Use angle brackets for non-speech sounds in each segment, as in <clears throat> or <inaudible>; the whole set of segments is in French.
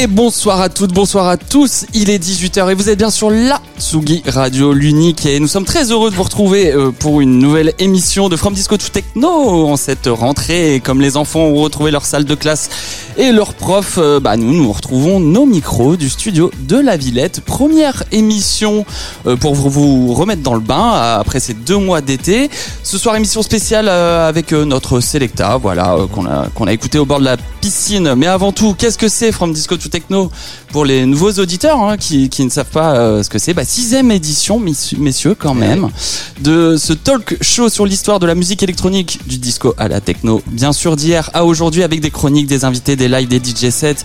Et bonsoir à toutes, bonsoir à tous. Il est 18h et vous êtes bien sur la Tsugi Radio, l'unique. Et nous sommes très heureux de vous retrouver euh, pour une nouvelle émission de From Disco to Techno en cette rentrée. Comme les enfants ont retrouvé leur salle de classe et leurs profs, euh, bah nous, nous retrouvons nos micros du studio de la Villette. Première émission euh, pour vous remettre dans le bain après ces deux mois d'été. Ce soir, émission spéciale avec notre Selecta, voilà, qu'on a, a écouté au bord de la piscine. Mais avant tout, qu'est-ce que c'est From Disco to Techno pour les nouveaux auditeurs hein, qui, qui, ne savent pas euh, ce que c'est bah, Sixième édition, messieurs, quand même, de ce talk show sur l'histoire de la musique électronique du disco à la techno. Bien sûr, d'hier à aujourd'hui avec des chroniques, des invités, des lives, des DJ sets,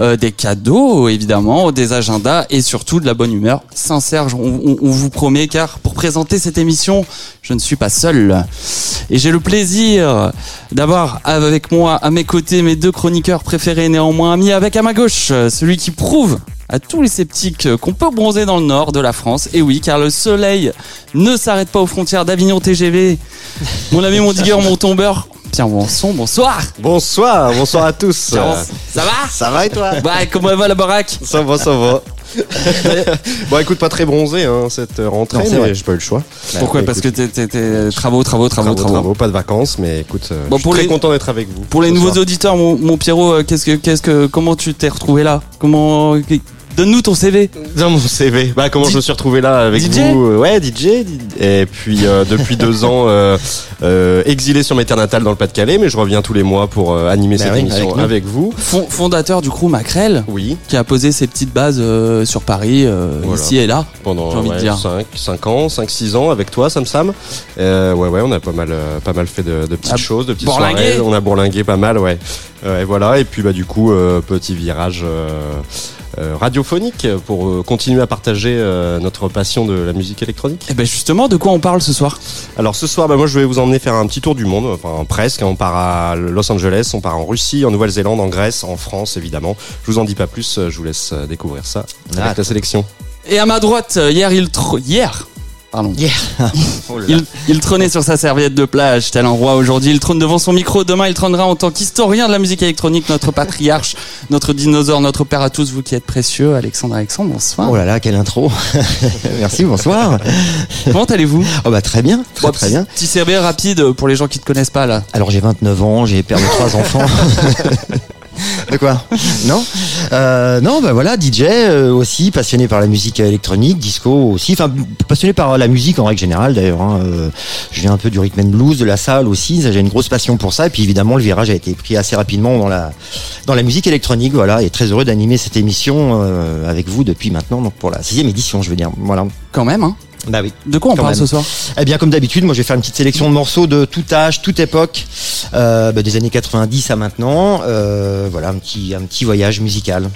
euh, des cadeaux évidemment, des agendas et surtout de la bonne humeur. Sincère, on, on vous promet, car pour présenter cette émission, je ne suis pas seul. Et j'ai le plaisir d'avoir avec moi à mes côtés mes deux chroniqueurs préférés, néanmoins amis avec à ma gauche, celui qui prouve à tous les sceptiques qu'on peut bronzer dans le nord de la France. Et oui, car le soleil ne s'arrête pas aux frontières d'Avignon TGV. Mon ami, mon mon tombeur. Pierre bonsoir. Bonsoir, bonsoir à tous. Ça va Ça va et toi? Bah, comment va la baraque? Ça va, ça va. <laughs> bon, écoute, pas très bronzé hein, cette rentrée, Non, mais j'ai pas eu le choix. Pourquoi Bah, Parce écoute, que t'es- travaux, travaux, travaux, travaux, travaux. travaux, pas de vacances, mais écoute, euh, Bon, je suis pour très les- content d'être avec vous. Pour les nouveaux soir. auditeurs, mon, mon Pierrot, euh, qu'est-ce que, qu'est-ce que, comment tu t'es retrouvé là? Comment Donne-nous ton CV. Dans mon CV. Bah, comment je me suis retrouvé là avec DJ? vous euh, Ouais, DJ. Et puis, euh, depuis deux <laughs> ans, euh, euh, exilé sur mes terres natales dans le Pas-de-Calais, mais je reviens tous les mois pour animer Bah cette oui, émission avec vous. Fon- fondateur du crew Macrel, Oui, qui a posé ses petites bases euh, sur Paris, euh, Voilà. ici et là. pendant envie de ouais, dire. 5, 5 ans, 5, 6 ans avec toi, Sam Sam. Euh, ouais, ouais, on a pas mal, euh, pas mal fait de, de petites choses, de petites soirées. On a bourlingué pas mal, ouais. Euh, et voilà, et puis bah du coup, euh, petit virage radiophonique pour euh, continuer à partager euh, notre passion de la musique électronique. Et ben justement, de quoi on parle ce soir? Alors ce soir, bah, moi je vais vous emmener faire un petit tour du monde, enfin presque. On part à Los Angeles, on part en Russie, en Nouvelle-Zélande, en Grèce, en France évidemment. Je vous en dis pas plus, euh, je vous laisse euh, découvrir ça avec Ah, la sélection. Et à ma droite, euh, hier il hier. Pardon. Yeah. <laughs> Il, il trônait sur sa serviette de plage, tel un roi aujourd'hui. Il trône devant son micro. Demain, il trônera en tant qu'historien de la musique électronique, notre patriarche, notre dinosaure, notre père à tous, vous qui êtes précieux. Alexandre Alexandre, bonsoir. Oh là là, quelle intro. <laughs> Merci, bonsoir. Comment allez-vous? Oh bah très bien, très très bien. Petit CV rapide pour les gens qui ne te connaissent pas là. Alors j'ai 29 ans, j'ai perdu trois <laughs> enfants. De quoi Non euh, Non, bah voilà, DJ euh, aussi, passionné par la musique électronique, disco aussi, enfin passionné par la musique en règle générale d'ailleurs. hein. Euh, je viens un peu du rhythm and blues, de la salle aussi, j'ai une grosse passion pour ça. Et puis évidemment, le virage a été pris assez rapidement dans la dans la musique électronique, voilà. Et très heureux d'animer cette émission euh, avec vous depuis maintenant, donc pour la sixième édition, je veux dire. Voilà. Quand même, hein Bah oui. De quoi on parle même. ce soir Eh bien, comme d'habitude, moi, je vais faire une petite sélection de morceaux de tout âge, toute époque, euh, bah, des années 90 à maintenant. Euh, voilà, un petit, un petit voyage musical.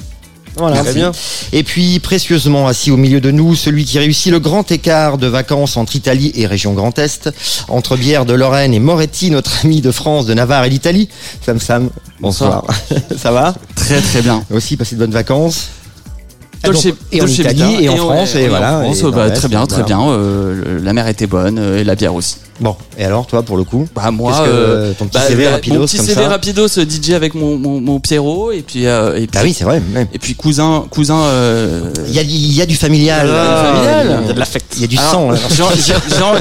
Voilà. Très bien. Et puis, précieusement assis au milieu de nous, celui qui réussit le grand écart de vacances entre Italie et région Grand Est, entre Bière de Lorraine et Moretti, notre ami de France, de Navarre et l'Italie. Sam Sam, bonsoir. <laughs> Ça va? Très très bien. Aussi, passer de bonnes vacances Dolce- donc, et en Italie et en France, et voilà. en France, et dans bah, très bien, très voilà. bien. euh, la mer était bonne euh, et la bière aussi. Bon, et alors, toi, pour le coup Bah moi, que euh, ton petit bah, CV bah, rapidos mon petit comme CV ça rapidos euh, DJ avec mon, mon, mon Pierrot et puis euh, et puis Ah oui, c'est vrai. ouais. et puis cousin cousin. euh, Il y a, il y a du familial. Ah, familial. Il y a de l'affect. Il y a du alors, sang. là.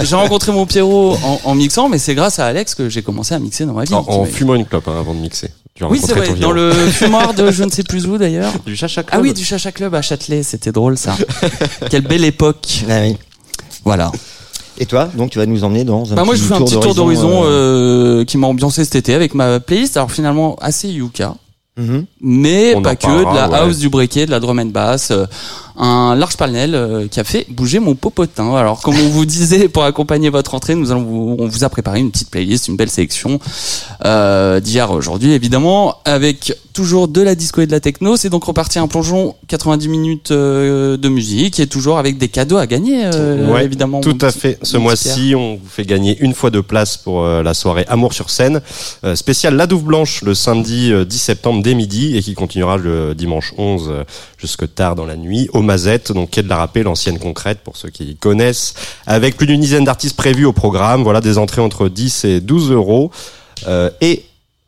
j'ai- rencontré mon Pierrot en, en mixant, mais c'est grâce à Alex que j'ai commencé à mixer dans ma vie. En, fumant une clope hein, avant de mixer. Oui, c'est vrai, dans le <laughs> fumoir de je ne sais plus où d'ailleurs. du chacha Ah oui, du Chacha Club à Châtelet, c'était drôle ça. <laughs> Quelle belle époque. Ah oui. Voilà. Et toi, donc tu vas nous emmener dans un Bah petit moi je vous fais un petit tour d'horizon euh, euh, qui m'a ambiancé cet été avec ma playlist. Alors finalement assez Yuka, mhm. mais On pas que de la ouais. house, du breaké, de la drum and bass, euh, un large panel qui a fait bouger mon popotin. Alors, comme on vous disait, pour accompagner votre entrée, nous allons vous, on vous a préparé une petite playlist, une belle sélection d'hier aujourd'hui, évidemment, avec toujours de la disco et de la techno. C'est donc reparti un plongeon 90 minutes de musique et toujours avec des cadeaux à gagner, évidemment. Tout à fait. Ce mois-ci, on vous fait gagner une fois de place pour la soirée Amour sur scène, spéciale La Douve Blanche le samedi 10 septembre dès midi et qui continuera le dimanche 11 jusque tard dans la nuit au Mazette, donc quai de la Râpée, l'ancienne concrète pour ceux qui connaissent, avec plus d'une dizaine d'artistes prévus au programme. Voilà des entrées entre 10 et 12 euros. Euh, et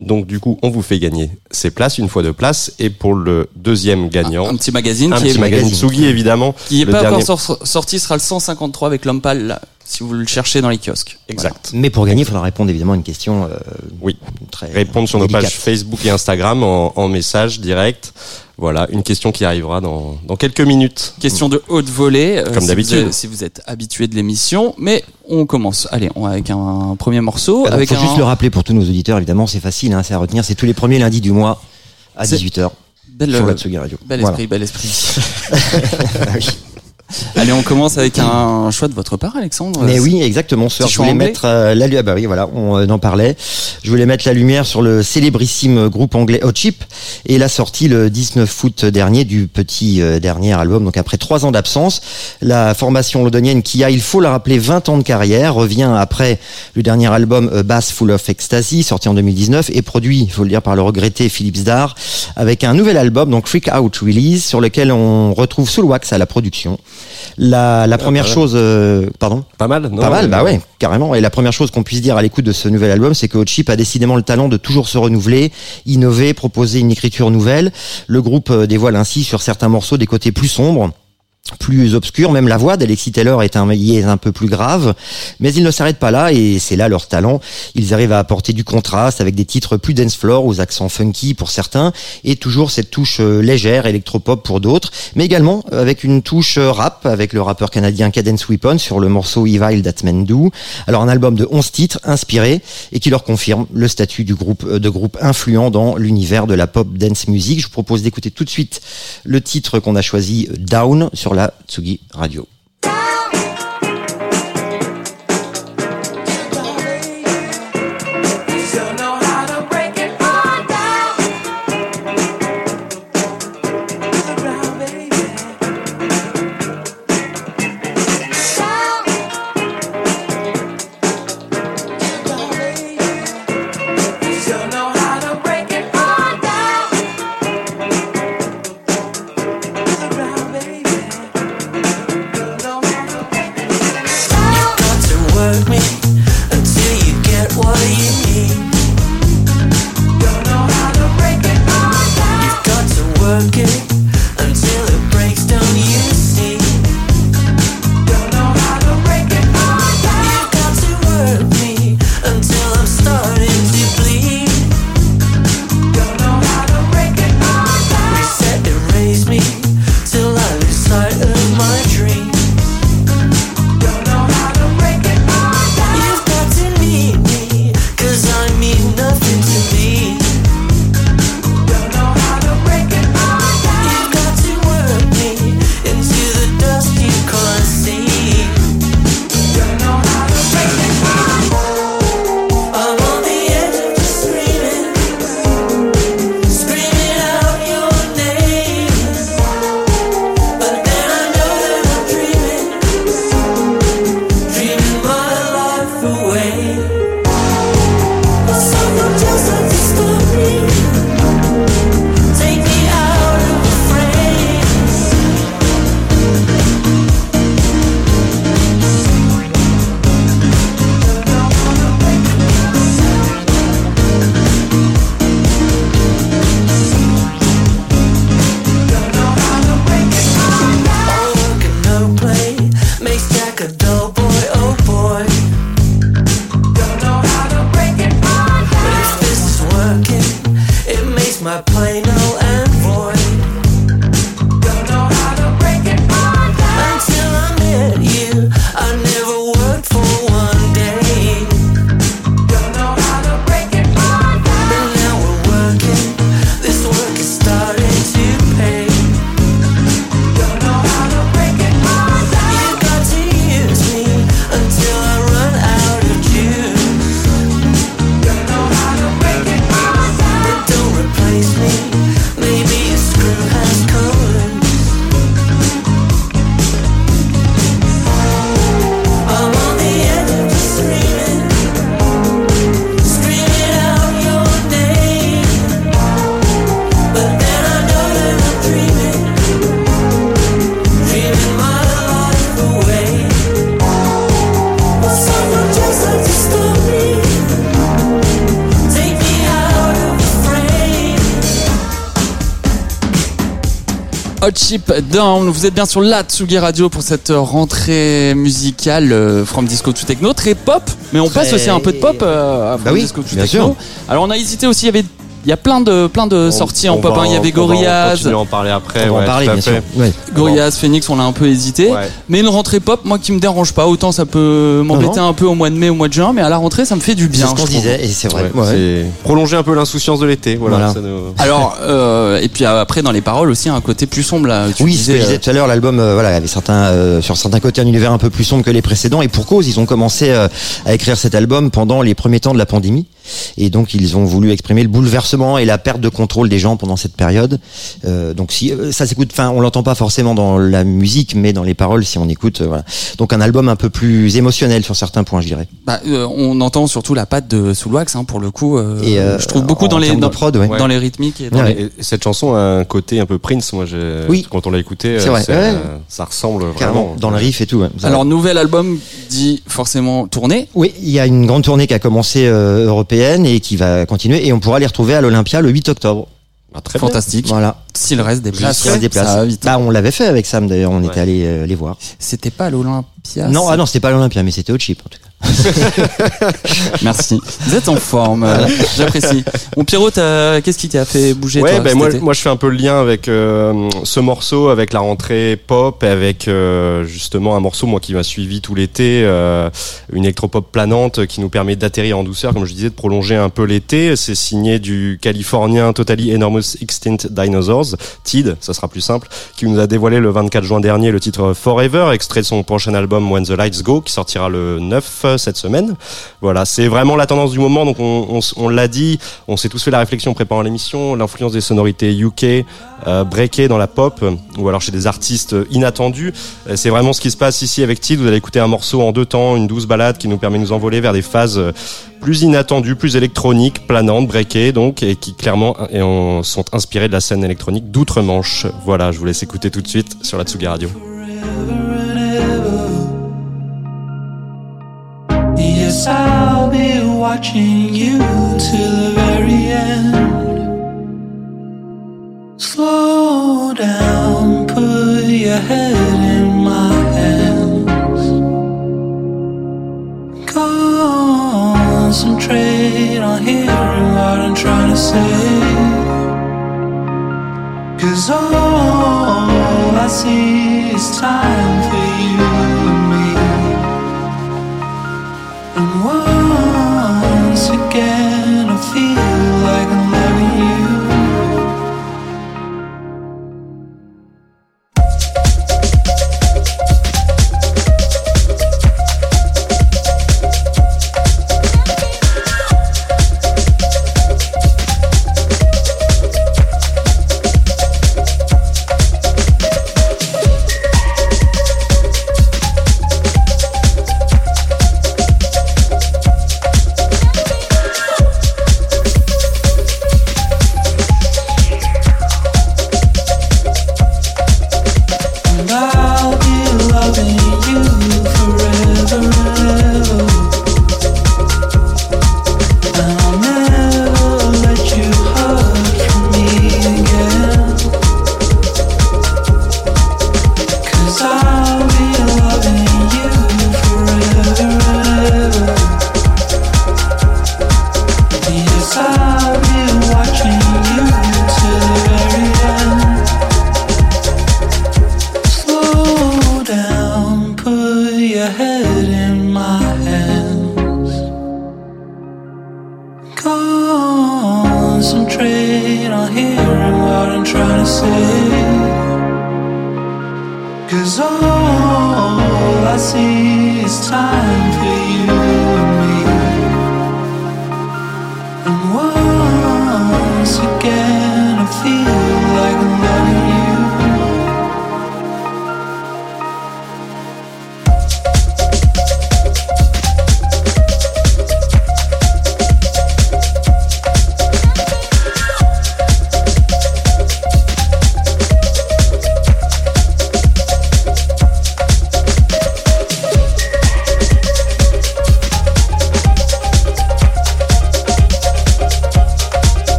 donc du coup, on vous fait gagner ces places, une fois de place. Et pour le deuxième gagnant, un, petit magazine, un qui petit est magazine Sugi évidemment, qui est pas encore sorti, sera le 153 avec l'homme pâle si vous le cherchez dans les kiosques. Exact. Mais pour gagner, il faudra répondre évidemment à une question. Euh, oui. Très répondre sur nos pages Facebook et Instagram en, en message direct. Voilà, une question qui arrivera dans, dans quelques minutes. Question de haute volée. Comme si d'habitude. Vous, si vous êtes habitué de l'émission. Mais on commence. Allez, on, avec un premier morceau. Alors, avec faut un... juste le rappeler pour tous nos auditeurs, évidemment, c'est facile, hein, c'est à retenir. C'est tous les premiers lundis du mois à 18h. Belle, sur la Tsugi Radio. Bel Voilà. esprit, bel esprit. <laughs> <laughs> Ah oui. Allez, on commence avec un choix de votre part, Alexandre. Mais oui, exactement. Petit je voulais anglais mettre euh, la lu- ah bah oui, voilà, on euh, en parlait. Je voulais mettre la lumière sur le célébrissime groupe anglais Hot Chip et la sortie le 19 août dernier du petit euh, dernier album. Donc après trois ans d'absence, la formation londonienne qui a, il faut le rappeler, 20 ans de carrière revient après le dernier album Bass Full of Ecstasy sorti en 2019 et produit, il faut le dire, par le regretté Philippe Zdar avec un nouvel album, donc Freak Out Release, sur lequel on retrouve Soul Wax à la production. La, la première chose, euh, pardon. Pas mal, non Pas mal, bah ouais, carrément. Et la première chose qu'on puisse dire à l'écoute de ce nouvel album, c'est que Hot Chip a décidément le talent de toujours se renouveler, innover, proposer une écriture nouvelle. Le groupe euh, dévoile ainsi sur certains morceaux des côtés plus sombres plus obscurs, même la voix d'Alexis Taylor est un, est un peu plus grave, mais ils ne s'arrêtent pas là et c'est là leur talent. Ils arrivent à apporter du contraste avec des titres plus dance floor aux accents funky pour certains et toujours cette touche euh, légère électropop pour d'autres, mais également avec une touche euh, rap avec le rappeur canadien Cadence Weapon sur le morceau Evil That Men Do. Alors un album de 11 titres inspirés et qui leur confirme le statut du groupe euh, de groupe influent dans l'univers de la pop dance music. Je vous propose d'écouter tout de suite le titre qu'on a choisi Down sur la Tsugi Radio. Hot Chip Down. Vous êtes bien sur la Tsugi Radio pour cette rentrée musicale euh, From Disco to Techno, très pop, mais on Très- passe aussi un peu de pop euh, à From Bah oui, Disco to Techno. sûr. Alors on a hésité aussi, il y avait il y a plein de plein de On- sorties en pop. hein. Il y avait on va en Gorillaz, parler après. On va ouais, en parler, bien sûr. Ouais. Gorillaz, Phoenix, on a un peu hésité. Ouais. Mais une rentrée pop, moi qui me dérange pas, autant ça peut m'embêter un peu au mois de mai, au mois de juin, mais à la rentrée ça me fait du C'est bien. ce qu'on disait, et c'est vrai. Ouais, Ouais. c'est prolonger un peu l'insouciance de l'été. Voilà. Voilà. ça nous- Alors <laughs> euh, et puis après dans les paroles aussi un côté plus sombre là. Tu Oui, ce que disais, je disais tout à l'heure, l'album, euh, voilà, avait certains, euh, sur certains côtés un univers un peu plus sombre que les précédents, et pour cause, ils ont commencé euh, à écrire cet album pendant les premiers temps de la pandémie, et donc ils ont voulu exprimer le bouleversement et la perte de contrôle des gens pendant cette période. Euh, donc si euh, ça s'écoute, enfin, on l'entend pas forcément dans la musique, mais dans les paroles, si on écoute, euh, voilà. Donc un album un peu plus émotionnel sur certains points, je dirais. Bah, euh, on entend surtout la patte de Soulwax hein, pour le coup. euh, Et euh, je trouve beaucoup dans les dans, prod, ouais. dans les rythmiques. Et dans Ouais. les- Et cette chanson a un côté un peu Prince. Moi, j'ai- Oui. quand on l'a écouté, euh, ouais. euh, ça ressemble Carrément, vraiment. dans le riff et tout. ouais. Alors nouvel album dit forcément tourné. Oui, il y a une grande tournée qui a commencé euh, européenne et qui va continuer, et on pourra les retrouver à l'Olympia le 8 octobre. Ah, très bien. Fantastique. Voilà. S'il reste des places, S'il reste des places. ça va vite. Bah, on l'avait fait avec Sam d'ailleurs, on était allé euh, les voir. C'était pas à l'Olympia. non, ah non, c'était pas l'Olympia, mais c'était au chip en tout cas. <laughs> Merci. Vous êtes en forme. euh, J'apprécie. Mon Pierrot, qu'est-ce qui t'a fait bouger Ouais, toi, ben moi, moi je fais un peu le lien avec euh, ce morceau, avec la rentrée pop, et avec euh, justement un morceau moi qui m'a suivi tout l'été, une électropop planante qui nous permet d'atterrir en douceur, comme je disais, de prolonger un peu l'été. C'est signé du Californien Totally Enormous Extinct Dinosaurs, TID, ça sera plus simple, qui nous a dévoilé le 24 juin dernier le titre Forever, extrait de son prochain album When the Lights Go, qui sortira le 9 euh, cette semaine. Voilà, c'est vraiment la tendance du moment. Donc on, l'a dit, on s'est tous fait la réflexion en préparant l'émission, l'influence des sonorités UK, euh, dans la pop, euh, ou alors chez des artistes euh, inattendus. Euh, C'est vraiment ce qui se passe ici avec Tid. Vous allez écouter un morceau en deux temps, une douce balade qui nous permet de nous envoler vers des phases euh, plus inattendues, plus électroniques, planantes, breakées donc, et qui clairement euh, et on- sont inspirées de la scène électronique d'outre-Manche. Voilà, je vous laisse écouter tout de suite sur la Tsugi Radio. I'll be watching you till the very end. Slow down, put your head in my hands. Concentrate on hearing what I'm trying to say. Cause all I see is time for you again,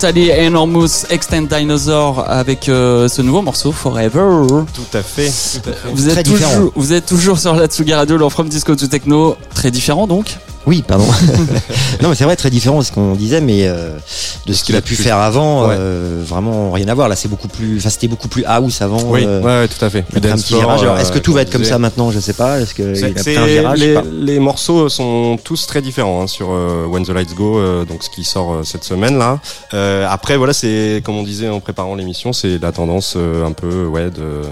Totally Enormous Extend Dinosaur avec euh, ce nouveau morceau Forever. Tout à fait. Tout à fait. Vous êtes, toujours, vous êtes toujours sur la Tsugi Radio, le From Disco to Techno. Très différent donc? Oui, pardon. <laughs> non, mais c'est vrai, très différent de ce qu'on disait, mais euh, de ce qu'il a pu faire avant, Ouais. euh, vraiment rien à voir. Là, c'est beaucoup plus, enfin, c'était beaucoup plus house avant. Oui, euh, ouais, tout à fait. il a pris un dance petit floor, virage. Alors, est-ce que euh, tout va être comme disait. ça maintenant? Je sais pas. Est-ce qu'il C'est- a un virage? Les, pas. les morceaux sont tous très différents hein, sur euh, When the Lights Go, euh, donc ce qui sort euh, cette semaine là. Euh, après voilà, c'est comme on disait en préparant l'émission, c'est la tendance euh, un peu ouais, de,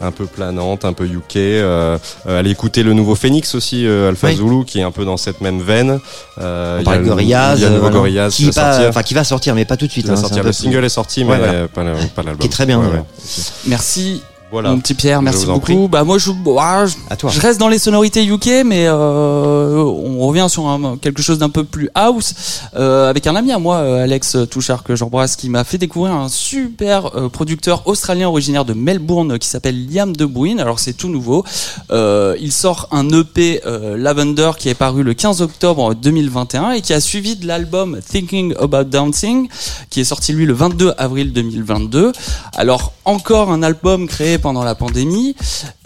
un peu planante, un peu UK. Euh, euh, allez écouter le nouveau Phoenix aussi, euh, Alpha Oui. Zulu, qui est un peu dans cette même veine. Euh, On il y a parle de le- Gorillaz, nouveau voilà. Gorillaz qui, va pas- sortir. enfin, qui va sortir, mais pas tout de suite. Va hein, sortir. Le plus- single est sorti, mais Ouais, voilà. pas, l'album. Qui est très bien, Ouais, d'ailleurs. ouais. Merci Voilà. mon petit Pierre, merci beaucoup. prie. Bah moi je, ouah, je, À toi. je reste dans les sonorités UK, mais euh, on revient sur quelque chose d'un peu plus house euh, avec un ami à moi, euh, Alex Touchard que j'embrasse, qui m'a fait découvrir un super euh, producteur australien originaire de Melbourne qui s'appelle Liam De Bruyne. Alors c'est tout nouveau. Euh, il sort un EP euh, Lavender qui est paru le 15 octobre 2021 et qui a suivi de l'album Thinking About Dancing qui est sorti lui le 22 avril 2022. Alors encore un album créé pendant la pandémie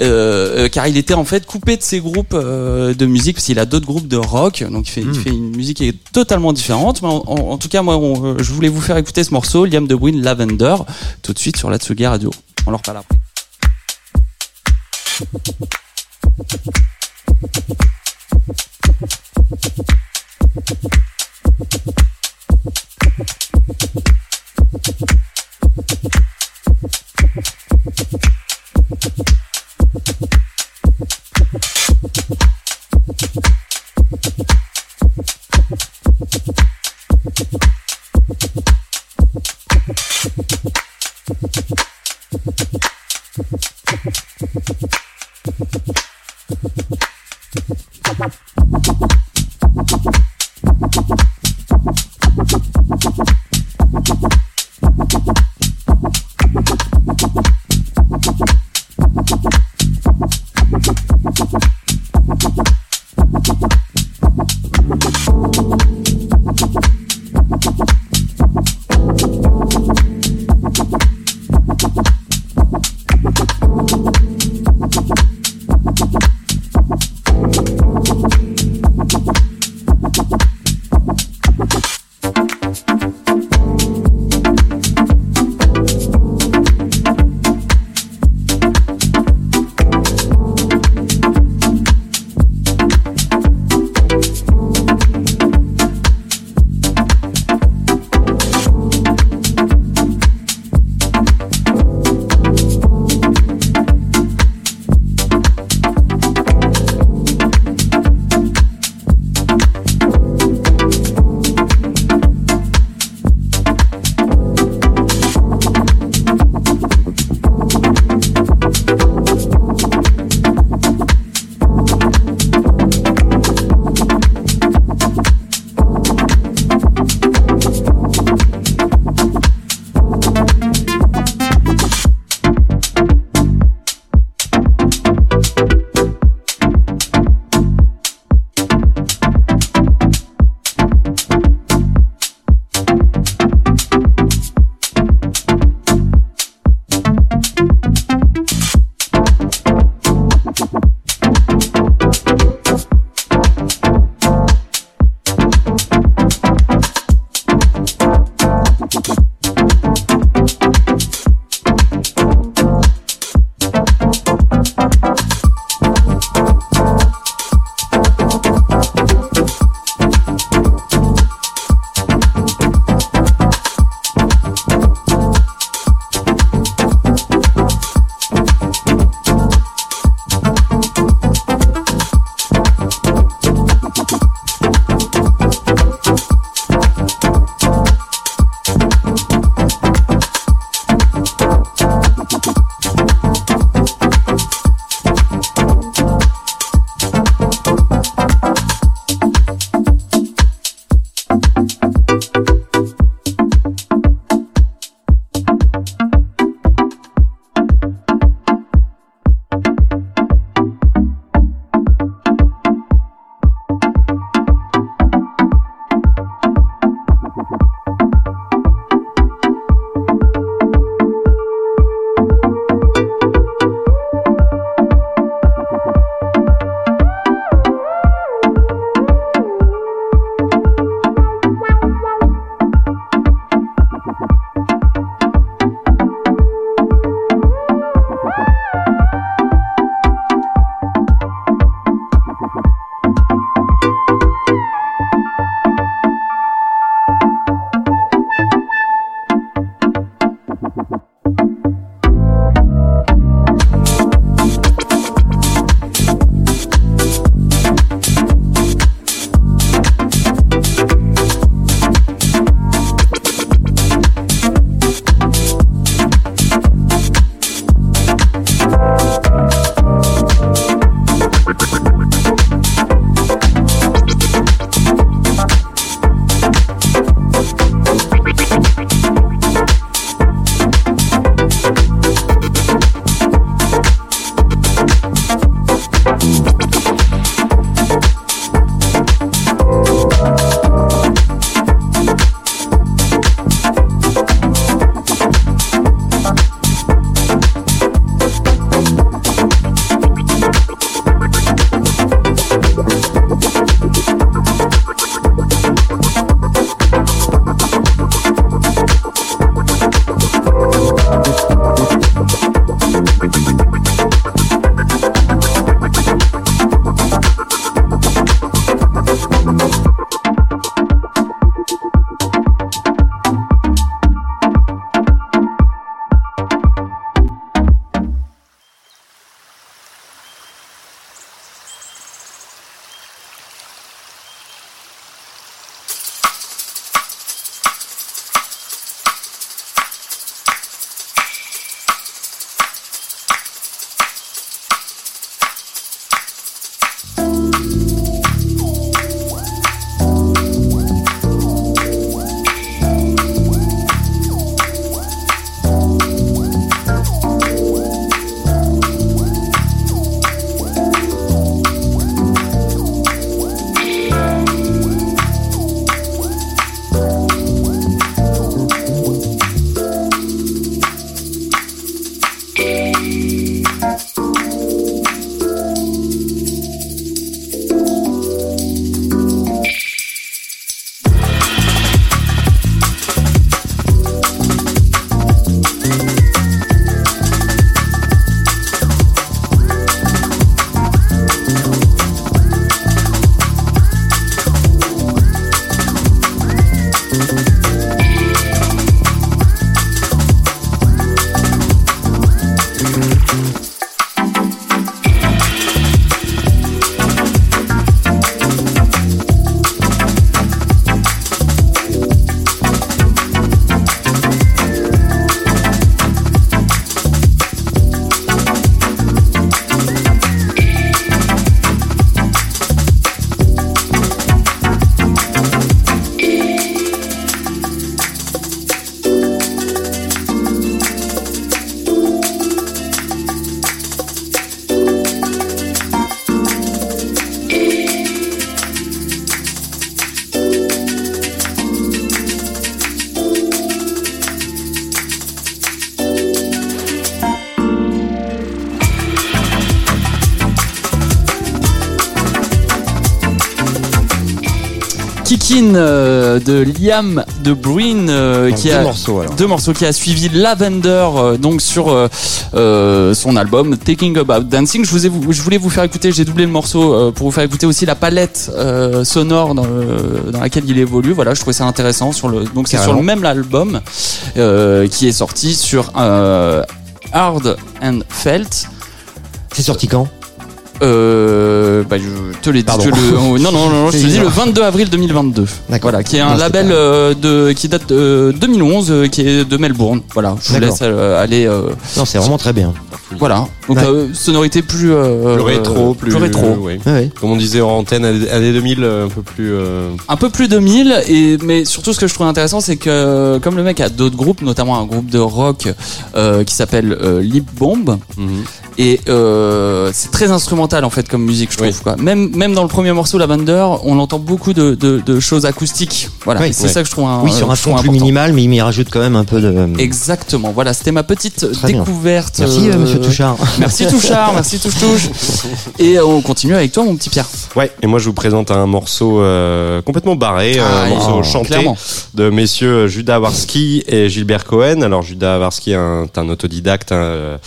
euh, euh, car il était en fait coupé de ses groupes euh, de musique parce qu'il a d'autres groupes de rock donc il fait, il fait une musique qui est totalement différente. Mais en, en- en tout cas moi on- euh, je voulais vous faire écouter ce morceau Liam De Bruyne Lavender tout de suite sur la Tsugi Radio. On en reparle après Euh, de Liam de Bruin euh, qui deux a morceaux, alors. deux morceaux qui a suivi Lavender euh, donc sur son album Taking About Dancing. Je, vous ai, je voulais vous faire écouter, j'ai doublé le morceau pour vous faire écouter aussi la palette sonore dans, le- dans laquelle il évolue. Voilà, je trouvais ça intéressant sur le donc c'est sur le même album qui est sorti sur Hard and Felt. C'est sorti quand? Euh, bah, je te l'ai dit. Pardon. je le- oh, non, non, non, je te C'est dis le bizarre. 22 avril 2022. D'accord. Voilà, qui est un Non, label pas- euh, de qui date de 2011, euh, qui est de Melbourne. Voilà, je vous D'accord. laisse euh, aller. euh, Non, c'est vraiment très bien. Voilà, donc Ouais. euh, sonorité plus euh, Plus rétro, plus, rétro. ouais. Ouais, ouais. Comme on disait en antenne, années années 2000, euh, un peu plus. euh, Un peu plus de 1000 et mais surtout ce que je trouve intéressant c'est que comme le mec a d'autres groupes notamment un groupe de rock euh, qui s'appelle euh, Lip Bomb mhm. et euh, c'est très instrumental en fait comme musique je trouve Oui. quoi. Même même dans le premier morceau Lavender on entend beaucoup de, de, de choses acoustiques. Voilà, Oui. et c'est Ouais. ça que je trouve un, Oui, sur euh, un je trouve fond plus important. minimal, mais il m'y rajoute quand même un peu de. Exactement. Voilà, c'était ma petite Très bien. découverte. Merci, euh, euh, monsieur Touchard. <laughs> Merci Touchard, merci Touche Touche. Et euh, on continue avec toi mon petit Pierre. Ouais, et moi je vous présente un morceau euh, complètement barré, Ah, un morceau oh, chanté clairement. de messieurs Judas Warski et Gilbert Cohen. Alors Judas Warski est un, autodidacte, un, euh,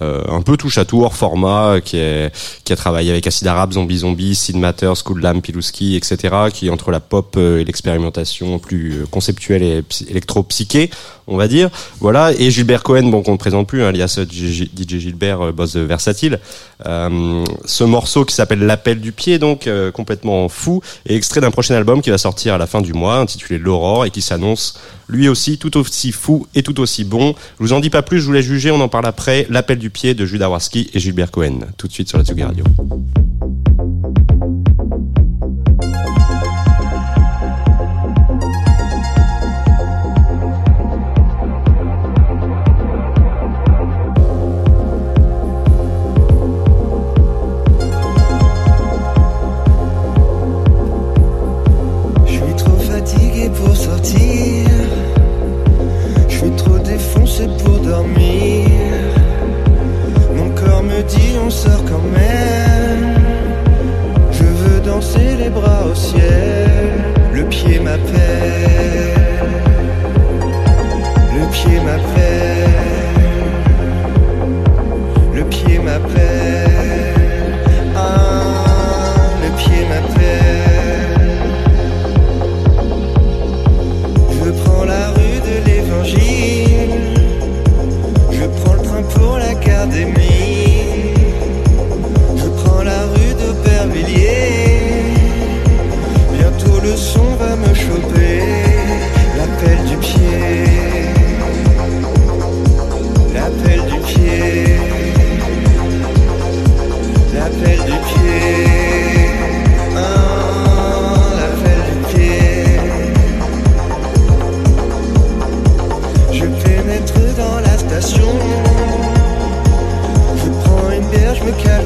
euh, un peu touche à tout hors format, euh, qui est qui a travaillé avec Acid Arabe, Zombie Zombie, Sid Matter, School Lamb, Pilouski, etc. Qui est entre la pop euh, et l'expérimentation plus euh, conceptuelle et psy- électro-psyché, on va dire. Voilà. Et Gilbert Cohen, bon qu'on ne présente plus, hein, alias DJ DJ Gilbert, euh, boss de Versatile. Euh, ce morceau qui s'appelle L'appel du pied, donc euh, complètement fou, est extrait d'un prochain album qui va sortir à la fin du mois, intitulé L'Aurore, et qui s'annonce lui aussi tout aussi fou et tout aussi bon. Je vous en dis pas plus, je vous laisse juger, on en parle après. L'appel du pied de Judas Warski et Gilbert Cohen, tout de suite sur la Tsugi Radio. Dit on sort quand même. Je veux danser les bras au ciel. Le pied m'appelle. Le pied m'appelle. Le pied m'appelle. Ah, le pied m'appelle. Je prends la rue de l'évangile. Je prends le train pour l'académie.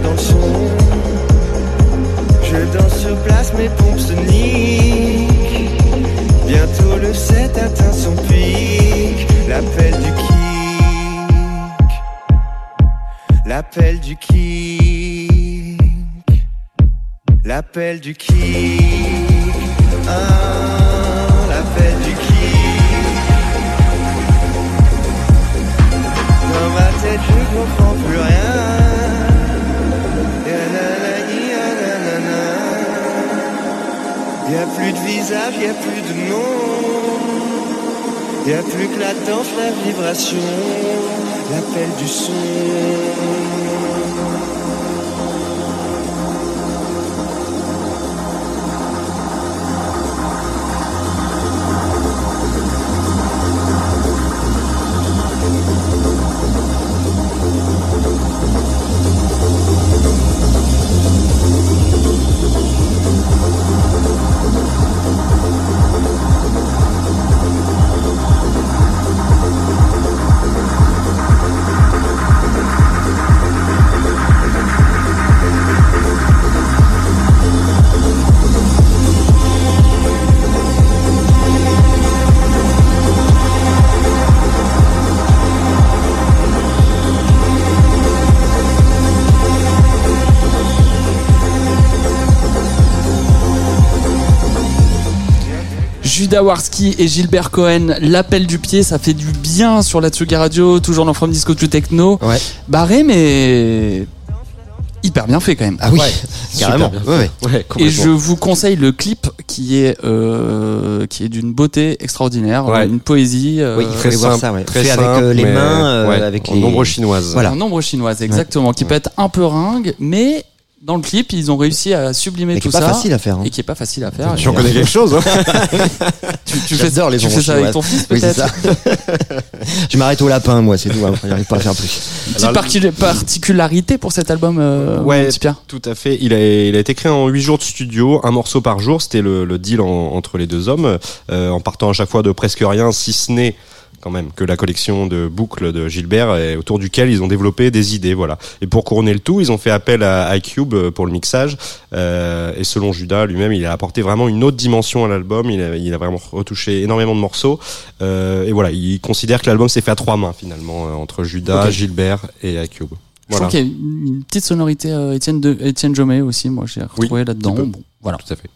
Dans le son. Je danse sur place, mes pompes soniques. Bientôt le set atteint son pic. L'appel du kick. L'appel du kick. L'appel du kick. Ah, l'appel du kick. Dans ma tête, je comprends plus rien. Y'a plus de visage, y'a plus de nom. Y'a plus que la danse, la vibration, l'appel du son. Dawarski et Gilbert Cohen, l'appel du pied, ça fait du bien sur la Tsugi Radio, toujours dans From Disco to Techno. Ouais. Barré, mais hyper bien fait quand même. Ah oui, Super carrément. bien Ouais, ouais. Ouais, Et je vous conseille le clip qui est euh, qui est d'une beauté extraordinaire, Ouais. une poésie. euh, Oui, il faut aller voir ça, ouais. très Fait avec simple, euh, les mais- mains, euh, ouais, avec en les nombre chinoise. Voilà. en nombre chinoise, exactement, qui peut être un peu ringue, mais dans le clip, ils ont réussi à sublimer Mais qui tout est pas ça. facile à faire. hein. Et qui est pas facile à faire. Tu en Et, connais quelque chose hein <laughs> tu, tu fais, J'adore les tu fais ça avec ton fils Oui, c'est peut-être ça. <laughs> je m'arrête au lapin, moi, c'est tout. hein. J'arrive pas à faire plus. Petite particularité pour cet album, euh, Ouais. mon petit Pierre. Tout à fait. Il a, il a été créé en 8 jours de studio, un morceau par jour. C'était le, le deal en- entre les deux hommes, euh, en partant à chaque fois de presque rien, si ce n'est quand même que la collection de boucles de Gilbert, et autour duquel ils ont développé des idées. Voilà. Et pour couronner le tout, ils ont fait appel à iCube euh, pour le mixage. Euh, et selon Judas lui-même, il a apporté vraiment une autre dimension à l'album. Il a, il a vraiment retouché énormément de morceaux. Euh, et voilà, il considère que l'album s'est fait à trois mains finalement euh, entre Judas. Gilbert et iCube. Je Voilà. trouve qu'il y a une petite sonorité euh, Étienne, de, Étienne Jomet aussi, moi j'ai retrouvé là-dedans. peu. Bon, voilà. Tout à fait.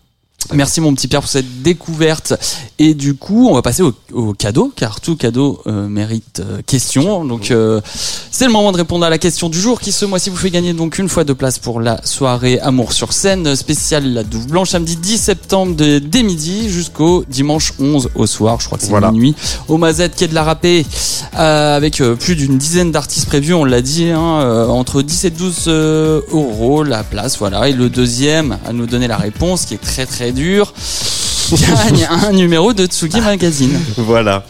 Merci mon petit Pierre pour cette découverte. Et du coup, on va passer au, au cadeau, car tout cadeau euh, mérite euh, question. Donc euh, c'est le moment de répondre à la question du jour qui ce mois-ci vous fait gagner donc une fois de place pour la soirée Amour sur scène spéciale La Douve Blanche samedi 10 septembre de, dès midi jusqu'au dimanche 11 au soir. Je crois que c'est Voilà. minuit au Mazette quai de la Râpée euh, avec plus d'une dizaine d'artistes prévus. On l'a dit hein, entre 10 et 12 euh, euros la place. Voilà. Et le deuxième à nous donner la réponse qui est très très dur gagne un numéro de Tsugi Magazine. Voilà.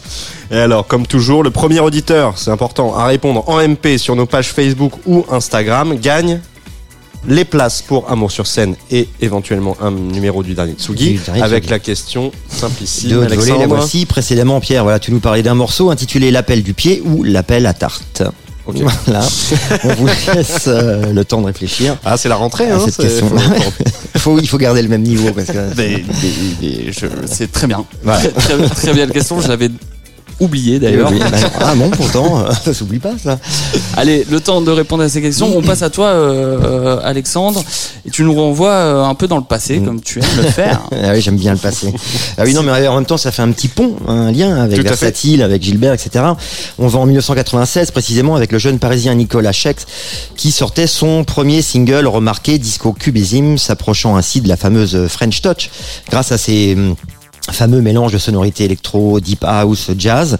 Et alors, comme toujours, le premier auditeur, c'est important, à répondre en MP sur nos pages Facebook ou Instagram gagne les places pour Amour sur scène et éventuellement un numéro du dernier Tsugi Du dernier avec Tsugi. la question simplissime. De la Alexandre. voici. Précédemment, Pierre, voilà, tu nous parlais d'un morceau intitulé L'appel du pied ou L'appel à tarte. Voilà. On vous laisse euh, le temps de réfléchir Ah, c'est la rentrée, hein, cette question. faut- <laughs> faut, il faut garder le même niveau parce que. C'est très bien. Voilà. Très, très bien la question. Je l'avais oublié d'ailleurs. Oui, <laughs> ah non, pourtant, euh, ça s'oublie pas ça. Allez, le temps de répondre à ces questions. On passe à toi, euh, euh, Alexandre, et tu nous renvoies euh, un peu dans le passé, Mm. comme tu aimes le faire. <laughs> Ah oui, j'aime bien le passé. Ah oui, non, mais en même temps, ça fait un petit pont, un lien avec. Versatile, avec Gilbert, etc. On va en 1996, précisément, avec le jeune parisien Nicolas Schex, qui sortait son premier single remarqué, Disco Cubism, s'approchant ainsi de la fameuse French Touch, grâce à ses hum, fameux mélange de sonorités électro, deep house, jazz.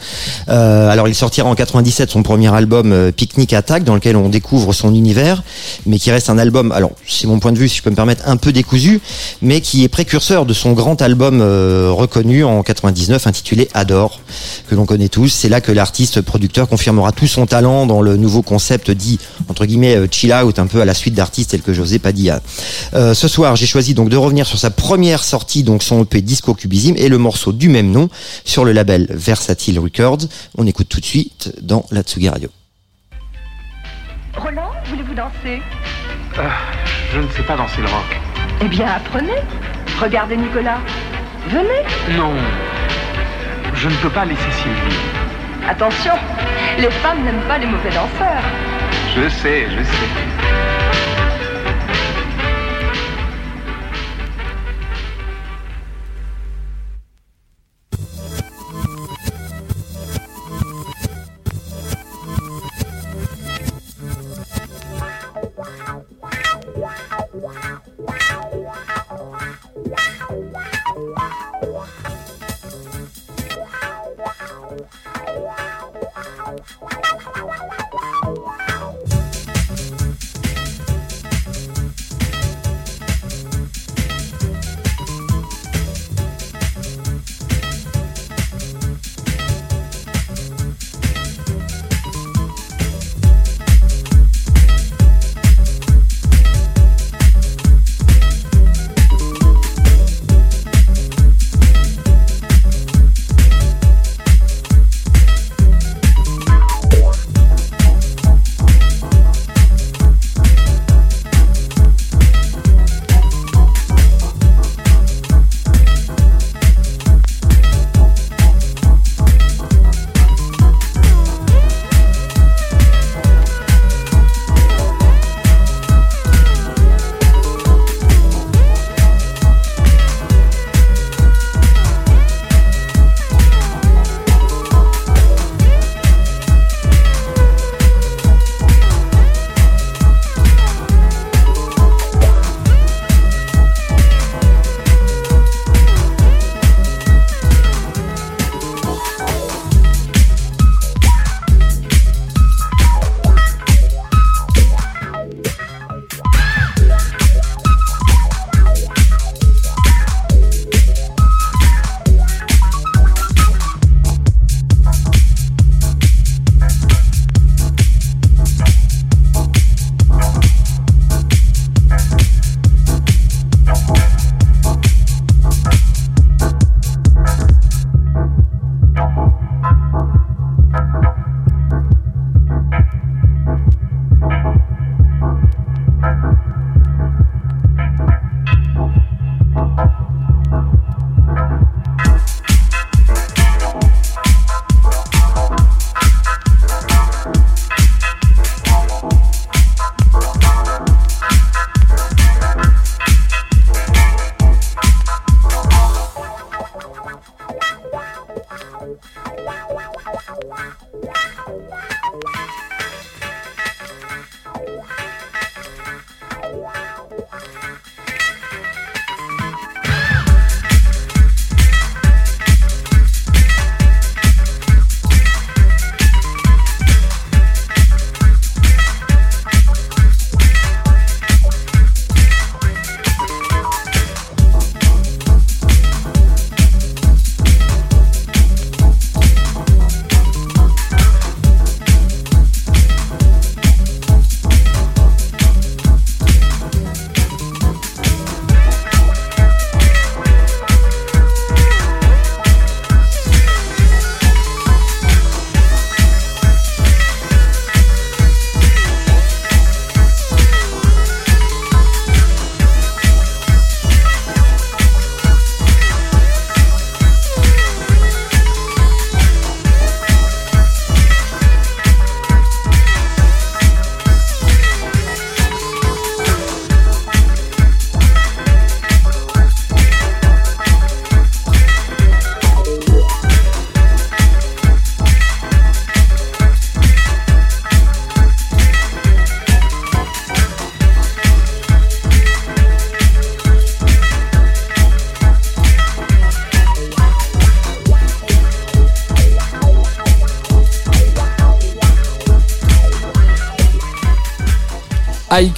Euh, alors il sortira en 97 son premier album euh, Picnic Attack dans lequel on découvre son univers, mais qui reste un album, alors c'est mon point de vue si je peux me permettre, un peu décousu, mais qui est précurseur de son grand album euh, reconnu en 99 intitulé Adore, que l'on connaît tous. C'est là que l'artiste producteur confirmera tout son talent dans le nouveau concept dit entre guillemets chill out, un peu à la suite d'artistes tels que José Padilla. Ce soir, j'ai choisi donc de revenir sur sa première sortie, donc son EP Disco Et le morceau du même nom sur le label Versatile Records. On écoute tout de suite dans la Tsugi Radio. Roland, voulez-vous danser? Je ne sais pas danser le rock. Eh bien, apprenez. Regardez Nicolas. Venez. Non. Je ne peux pas laisser Sylvie. Attention, les femmes n'aiment pas les mauvais danseurs. Je sais, je sais. Wow.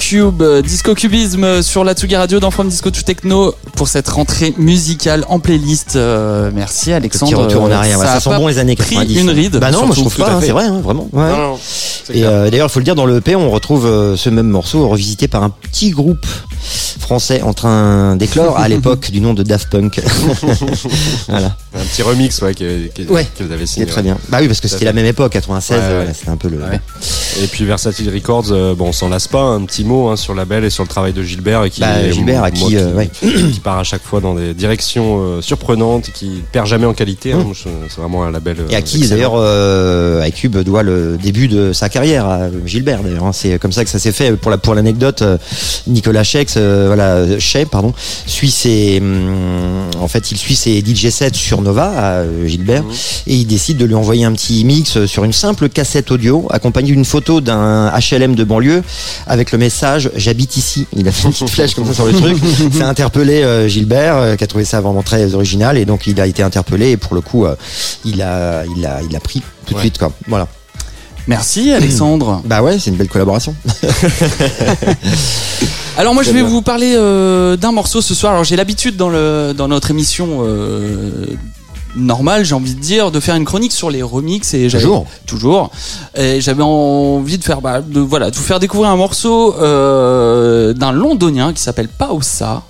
iCube, euh, Disco Cubisme euh, sur la Tsugi Radio dans From Disco to Techno pour cette rentrée musicale en playlist. Euh, merci Alexandre. Petit retour en arrière. Ça ça sent bon les années pris 90. une ride. Bah non, moi je trouve pas, hein, c'est vrai, hein, vraiment. Ouais. Non, non, c'est Et euh, d'ailleurs, il faut le dire, dans le EP, on retrouve ce même morceau revisité par un petit groupe français en train d'éclore à <laughs> l'époque du nom de Daft Punk. <laughs> voilà, Un petit remix, ouais, avez c'est signé. très bien. Bah oui, parce que c'était la même époque, 96, Ouais, ouais. voilà, c'était un peu le. Et puis Versatile Records, euh, bon, on s'en lasse pas. Un petit mot hein, sur le label et sur le travail de Gilbert et qui Bah, est- Gilbert, à moi, qui, euh, <clears throat> qui part à chaque fois dans des directions euh, surprenantes, et qui perd jamais en qualité. hein. Mm. C'est vraiment un label. Et à euh, qui d'ailleurs euh, iCube doit le début de sa carrière à Gilbert d'ailleurs hein. c'est comme ça que ça s'est fait pour la pour l'anecdote euh, Euh, voilà Shea pardon suit ses hum, en fait il suit ses DJ sets sur Nova à euh, Gilbert et il décide de lui envoyer un petit mix sur une simple cassette audio accompagné d'une photo d'un HLM de banlieue avec le message j'habite ici il a fait une petite flèche comme ça sur le truc. <laughs> C'est interpellé euh, Gilbert euh, qui a trouvé ça vraiment très original et donc il a été interpellé et pour le coup euh, il a il a il a pris tout de Ouais. suite quoi. Voilà. Merci Alexandre. bah ouais c'est une belle collaboration <laughs> Alors moi je vais vous parler euh, d'un morceau ce soir. Alors j'ai l'habitude dans le dans notre émission euh, normale, j'ai envie de dire, de faire une chronique sur les remixes et j'avais- Toujours. toujours. Et j'avais envie de faire bah, de voilà de vous faire découvrir un morceau euh, d'un londonien qui s'appelle Pausa.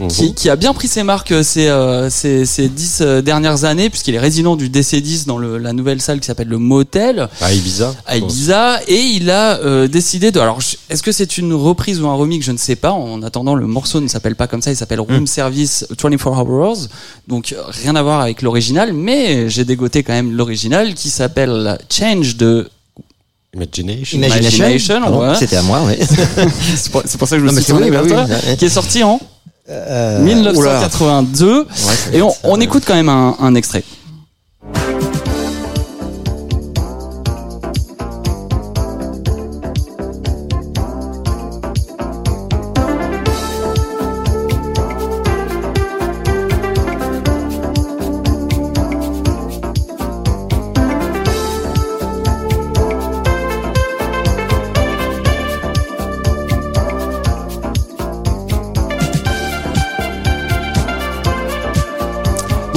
Mhm. Qui, qui a bien pris ses marques euh, ces, euh, ces, ces dix euh, dernières années, puisqu'il est résident du DC10 dans le, la nouvelle salle qui s'appelle le Motel À Ibiza. à Ibiza et il a euh, décidé de alors est-ce que c'est une reprise ou un remix? Je ne sais pas en attendant le morceau ne s'appelle pas comme ça il s'appelle Room Service 24 Hours donc rien à voir avec l'original mais j'ai dégoté quand même l'original qui s'appelle Change de Imagination. Imagination, Pardon, ouais. c'était à moi ouais <laughs> c'est pour, ça que je me Non, suis c'est tourné oui, qui est sorti en. 1982 Ouais, ça et on, on ouais. écoute quand même un, un extrait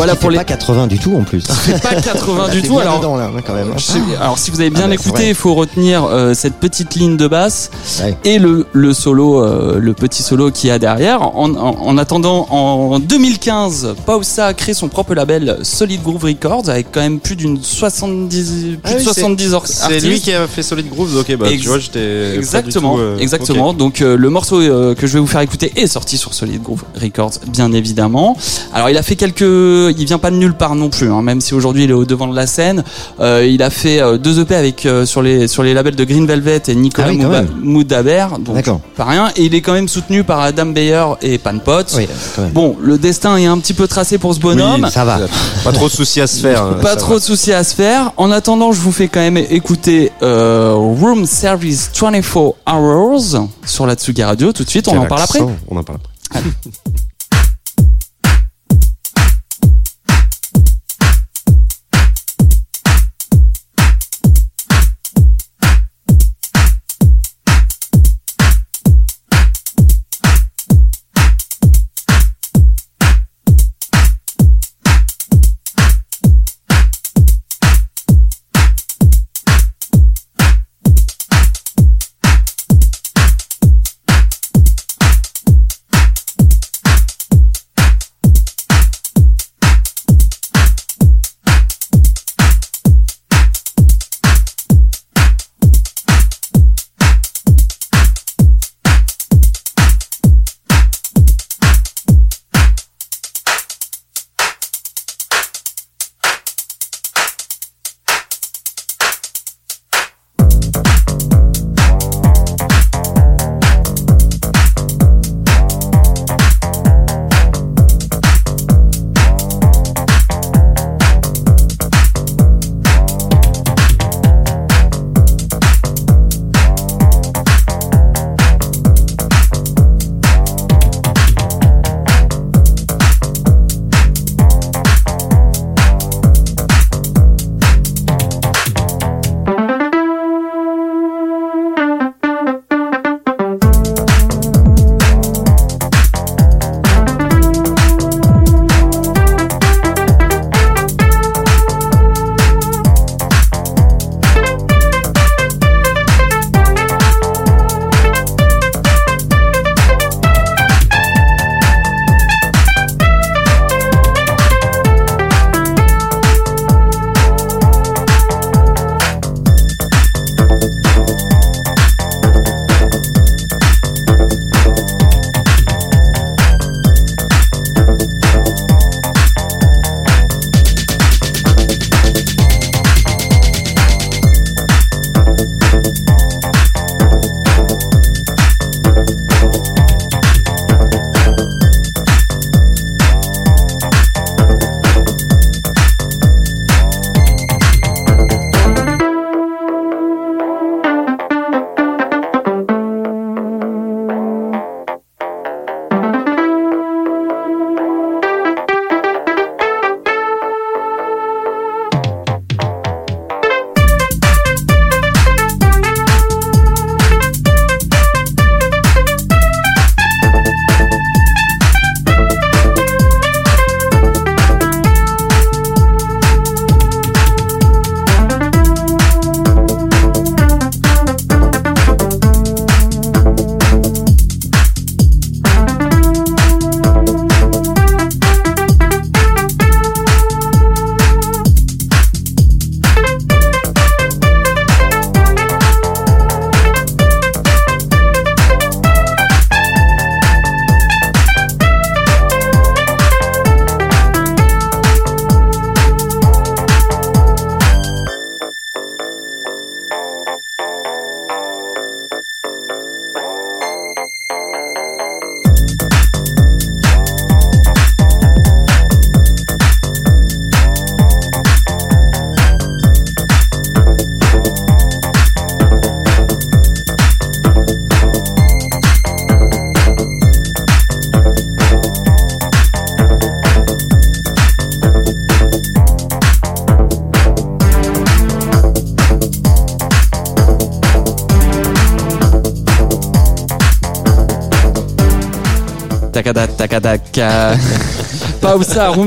voilà pour les pas 80 du tout en plus <laughs> c'est pas 80 du T'es tout alors dedans, là, ouais, quand même. Je sais- alors si vous avez bien Ah bah, écouté, il faut retenir euh, cette petite ligne de basse Ouais. et le, le solo, euh, le petit solo qu'il y a derrière. En, en, en attendant, en 2015, Pausa crée son propre label Solid Groove Records avec quand même plus d'une 70, plus Ah de oui, 70 or- C'est artistes. lui qui a fait Solid Groove, ok, bah Ex- tu vois, j'étais. Exactement, pas du tout, euh, exactement. Donc euh, le morceau euh, que je vais vous faire écouter est sorti sur Solid Groove Records, bien évidemment. Alors il a fait quelques, il vient pas de nulle part non plus, hein, même si aujourd'hui il est au devant de la scène. Euh, il a fait euh, deux EP avec euh, sur les sur les labels de Green Velvet et Nicolas Ah oui, Mouba-. Moudaber, donc D'accord. pas rien. Et il est quand même soutenu par Adam Beyer et Panpot. oui quand même Bon, le destin est un petit peu tracé pour ce bonhomme. ça va <laughs> Pas trop de soucis à se faire. hein, Pas trop va. de soucis à se faire. En attendant, je vous fais quand même écouter euh, Room Service 24 Hours sur la Tsugi Radio. Tout de suite, on en parle après. On en parle après. Room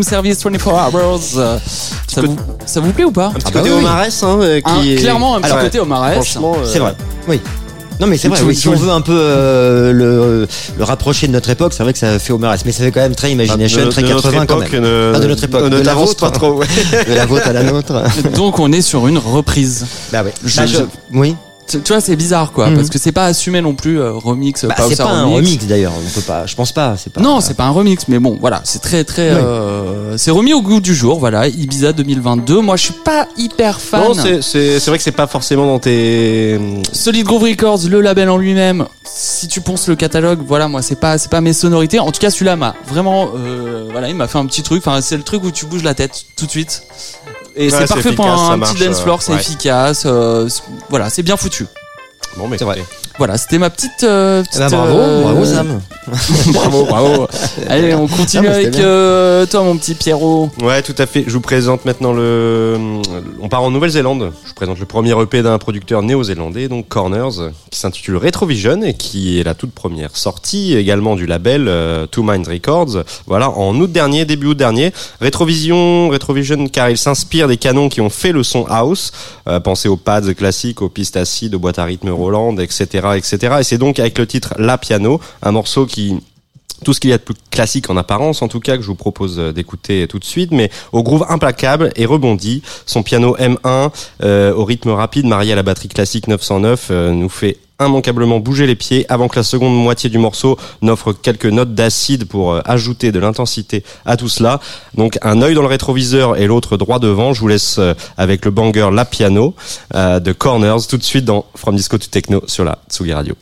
service 24 hours. Euh, Ça vous, ça vous plaît ou pas Un petit Ah bah côté oui. Omarès, hein, euh, qui Hein, est- Clairement un petit Alors, côté Omarès. Franchement, euh, C'est vrai. Oui. Non mais c'est vrai, oui, si on veut un peu euh, le, le rapprocher de notre époque, c'est vrai que ça fait Omares, mais ça fait quand même très Imagination, de- très de notre 80 quand même. ne- Ah, de notre époque, ne de la vôtre. pas trop. ouais. <laughs> De la vôtre à la nôtre. Donc on est sur une reprise. bah ouais. Je- Bah, je- je- Oui. Tu tu vois, c'est bizarre quoi, Mhm. parce que c'est pas assumé non plus euh, remix. Bah, pas c'est pas un remix d'ailleurs. On peut pas. Je pense pas. C'est pas. Non, c'est pas un remix, mais bon, voilà, c'est très très. Oui. Euh, c'est remis au goût du jour, voilà. Ibiza 2022. Moi, je suis pas hyper fan. Non, c'est- c'est c'est vrai que c'est pas forcément dans tes. Solid Groove Records, le label en lui-même. Si tu ponces le catalogue, voilà, moi, c'est pas c'est pas mes sonorités. En tout cas, celui-là m'a vraiment, euh, voilà, il m'a fait un petit truc. Enfin, c'est le truc où tu bouges la tête tout de suite. Et Ouais, c'est c'est parfait pour efficace, un, ça petit dance floor, euh, c'est ouais. efficace. euh, c'est- voilà, c'est bien foutu. Bon, mais C'est vrai. Voilà, c'était ma petite. euh, petite, Eh ben, bravo, euh, bravo Sam. <laughs> bravo, bravo. <laughs> Allez, on continue Ah, avec euh, toi, mon petit Pierrot. Ouais, tout à fait. Je vous présente maintenant le. On part en Nouvelle-Zélande. Je vous présente le premier EP d'un producteur néo-zélandais, donc Corners, qui s'intitule Retrovision et qui est la toute première sortie également du label euh, Two Minds Records. Voilà, en août dernier, début août dernier. Retrovision, Retrovision, car il s'inspire des canons qui ont fait le son house. Euh, pensez aux pads classiques, aux pistes acides, aux boîtes à rythme Roland, etc., etc. Et c'est donc avec le titre La Piano, un morceau qui tout ce qu'il y a de plus classique en apparence, en tout cas, que je vous propose euh, d'écouter tout de suite, mais au groove implacable et rebondi. Son piano M1, euh, au rythme rapide, marié à la batterie classique 909, euh, nous fait immanquablement bouger les pieds avant que la seconde moitié du morceau n'offre quelques notes d'acide pour euh, ajouter de l'intensité à tout cela. Donc un œil dans le rétroviseur et l'autre droit devant. Je vous laisse euh, avec le banger La Piano euh, de Corners tout de suite dans From Disco to Techno sur la Tsugi Radio.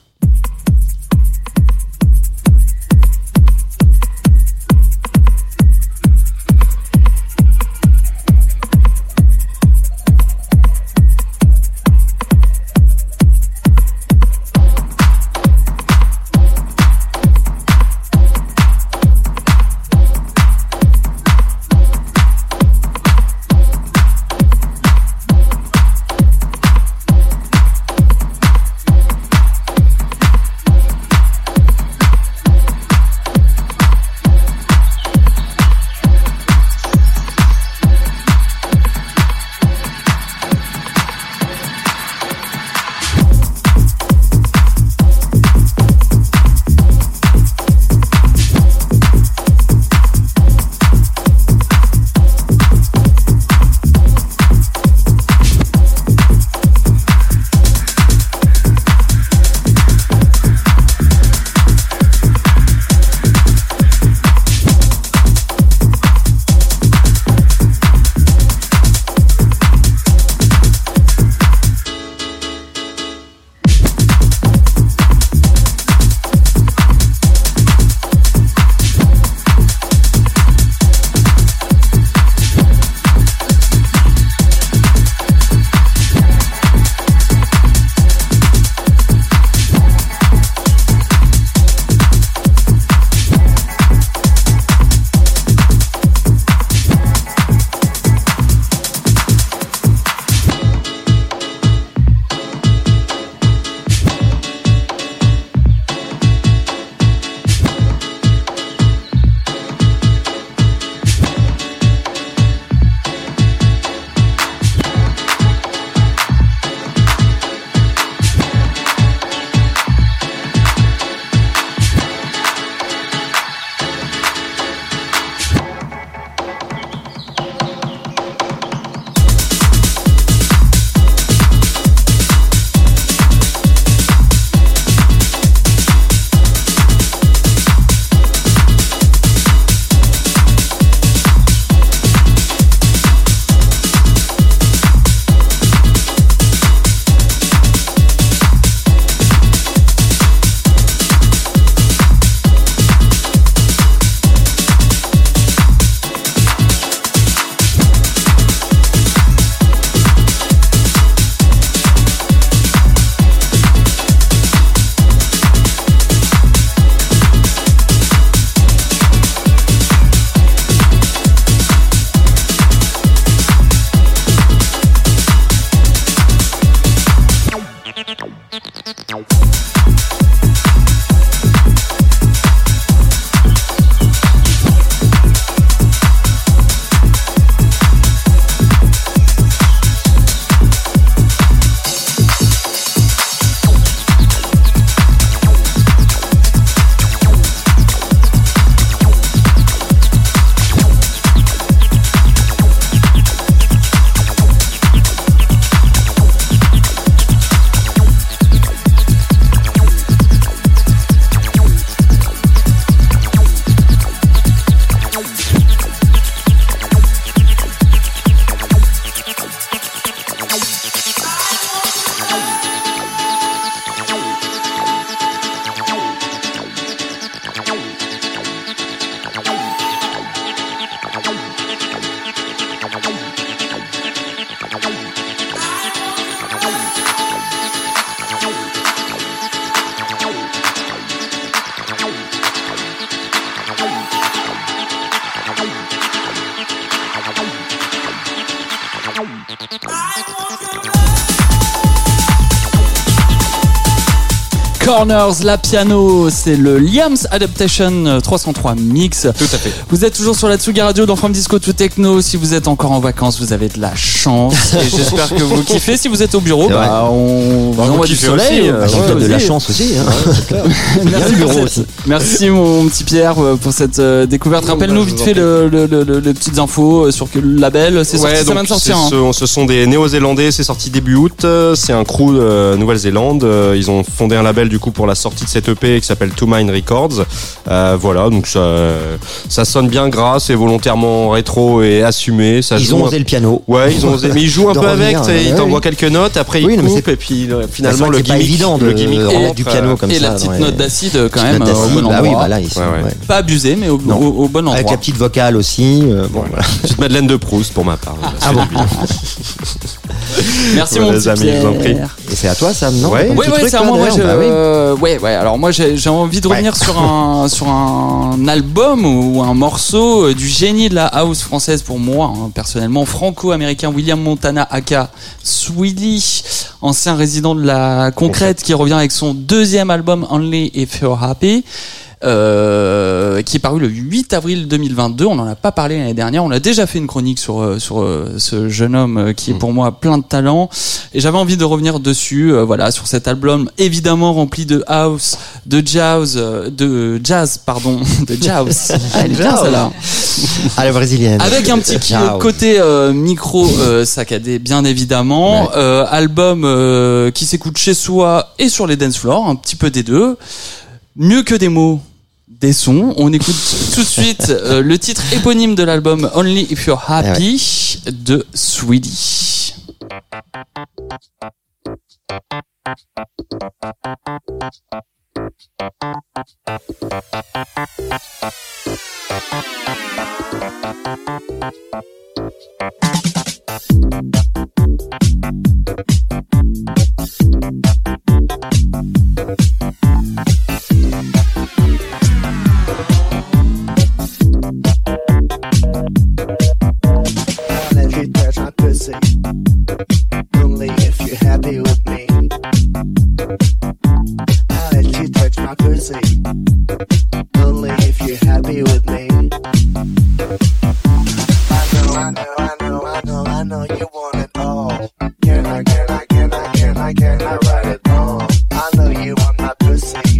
Corners, la piano, c'est le Liam's Adaptation euh, 303 Mix. Tout à fait. Vous êtes toujours sur la Tsugi Radio dans From Disco to Techno. Si vous êtes encore en vacances, vous avez de la chance. Et <laughs> j'espère que vous kiffez. Si vous êtes au bureau, C'est bah, on Bah, vous envoie du soleil. aussi, euh, Bah, ouais, de la chance aussi. Hein. <laughs> Merci, le pour bureau cette- aussi. Merci mon petit Pierre euh, pour cette euh, découverte. Rappelle-nous vite fait le, le- le- le- les petites infos euh, sur quel label. C'est sorti, Ouais, ça donc vient de sortir. c'est hein. ce, ce sont des Néo-Zélandais, c'est sorti début août. euh, C'est un crew de Nouvelle-Zélande. euh, Ils ont fondé un label du coup pour la sortie de cette EP qui s'appelle Two Mind Records. Euh, voilà, donc ça, ça sonne bien gras, c'est volontairement rétro et assumé. Ça Ils ont un- osé le piano. Ouais, ils ont osé, mais ils jouent un <laughs> peu revenir, avec. ouais, Ils ouais, t'envoient oui. quelques notes, après Oui, ils coupent et puis euh, finalement le que c'est pas gimmick, évident de, le gimmick de rentre, remettre du piano euh, comme et ça. la petite note d'acide quand même au bon Bah oui, endroit. bah là, ils sont, Ouais, ouais. ouais. Pas abusé, mais au, Non. au- au bon endroit. Avec la petite vocale aussi. bon, voilà. <laughs> Petite Madeleine de Proust pour ma part. Ah bon Merci mon les petit amis, je vous en prie. Pierre. Et c'est à toi, Sam, non? Oui, c'est à moi. Euh, ouais, ouais. Alors moi, j'ai envie de revenir sur un <laughs> sur un album ou un morceau euh, du génie de la house française pour moi, hein, personnellement, franco-américain William Montana, aka Swilly, ancien résident de la Concrète, qui revient avec son deuxième album Only If You're Happy. Euh, qui est paru le 8 avril 2022. On n'en a pas parlé l'année dernière. On a déjà fait une chronique sur euh, sur euh, ce jeune homme euh, qui est pour moi plein de talent. Et j'avais envie de revenir dessus, euh, voilà, sur cet album évidemment rempli de house, de jazz, de jazz, pardon, <laughs> de jazz. Ah, elle est bien celle-là. Ah, la brésilienne. Avec un petit Ciao. côté euh, micro euh, saccadé, bien évidemment. Euh, album euh, qui s'écoute chez soi et sur les dance floors, un petit peu des deux. Mieux que des mots. Des sons. On écoute tout de suite euh, le titre éponyme de l'album Only If You're Happy de Sweetie. Touch. Only if you're happy with me. I'll let you touch my pussy. Only if you're happy with me. I know, I know, I know, I know, I know you want it all. Can I, can I, can I, can I, can I write it all? I know you want my pussy.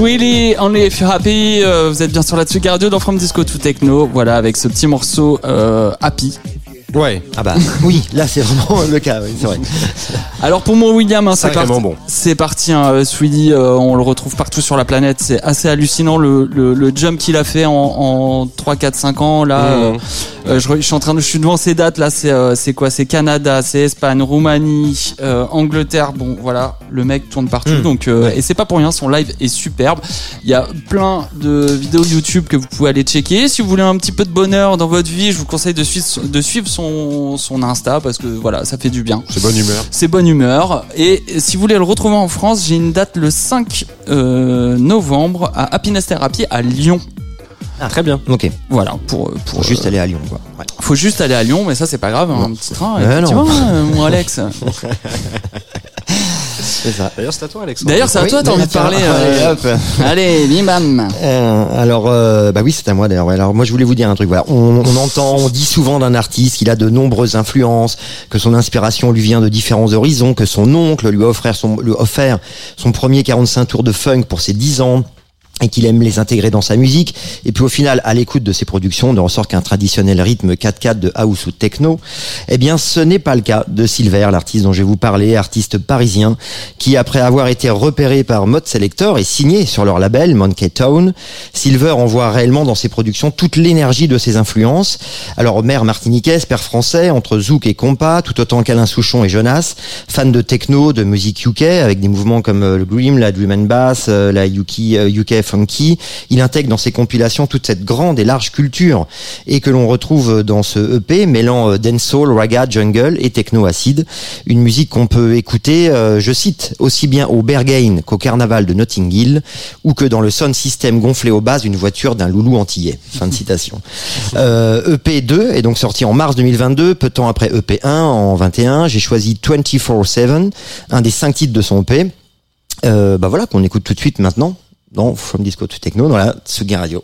Sweetie, Only If You're Happy. Euh, vous êtes bien sur la Tsugi Radio dans From Disco to Techno. Voilà, avec ce petit morceau euh, Happy. Ouais. Ah bah <laughs> oui, là c'est vraiment le cas, oui, c'est vrai. <laughs> Alors pour mon William, hein, c'est parti. bon. C'est parti. Hein, euh, Sweetie, euh, on le retrouve partout sur la planète. C'est assez hallucinant le, le, le jump qu'il a fait en, en 3, 4, 5 ans. Là, euh, je, re- je suis en train de, je suis devant ces dates. Là, c'est euh, quoi? C'est Canada, c'est Espagne, Roumanie, euh, Angleterre. Bon, voilà, le mec tourne partout. Mm. Donc euh, et c'est pas pour rien. Son live est superbe. Il y a plein de vidéos YouTube que vous pouvez aller checker. Si vous voulez un petit peu de bonheur dans votre vie, je vous conseille de suivre de suivre son son Insta parce que voilà, ça fait du bien. C'est bonne humeur. C'est bonne humeur. Et si vous voulez le retrouver en France, j'ai une date le 5 euh, novembre à Happiness Therapy à Lyon. Très bien. Ok, Voilà, pour, pour, juste euh, aller à Lyon, quoi. Ouais. Faut juste aller à Lyon, mais ça c'est pas grave, hein, un petit train. Ouais, effectivement, <laughs> euh, mon Alex. <laughs> C'est ça. D'ailleurs, c'est à toi, Alexandre. D'ailleurs, c'est à Oui, toi, t'as envie de parler. allez, euh, hop. <laughs> Allez, bim bam. Euh, alors, euh, bah oui, c'est à moi d'ailleurs. Ouais, Alors, moi, je voulais vous dire un truc. Voilà, on, on entend, on dit souvent d'un artiste qu'il a de nombreuses influences, que son inspiration lui vient de différents horizons, que son oncle lui a offert son, lui a offert son premier 45 tours de funk pour ses 10 ans et qu'il aime les intégrer dans sa musique. Et puis au final, à l'écoute de ses productions, ne ressort qu'un traditionnel rythme 4-4 de house ou techno. Eh bien, ce n'est pas le cas de Silver, l'artiste dont je vais vous parler, artiste parisien, qui après avoir été repéré par Mode Selector et signé sur leur label Monkey Town, Silver envoie réellement dans ses productions toute l'énergie de ses influences. Alors, mère martiniquaise, père français, entre zouk et compas, tout autant qu'Alain Souchon et Jonas, fan de techno, de musique UK, avec des mouvements comme euh, le Grim, la Dream and Bass, euh, la UK, euh, UK Funky. Il intègre dans ses compilations toute cette grande et large culture et que l'on retrouve dans ce EP mêlant euh, dancehall, raga, jungle et techno acide. Une musique qu'on peut écouter, euh, je cite, aussi bien au Berghain qu'au carnaval de Notting Hill ou que dans le sound system gonflé aux bases d'une voiture d'un loulou antillais. Fin de citation. <laughs> Euh, EP2 est donc sorti en mars 2022, peu de temps après EP1 en 21. J'ai choisi 24-7, un des cinq titres de son EP. Euh, bah voilà, qu'on écoute tout de suite maintenant dans From Disco to Techno dans la Tsugi Radio.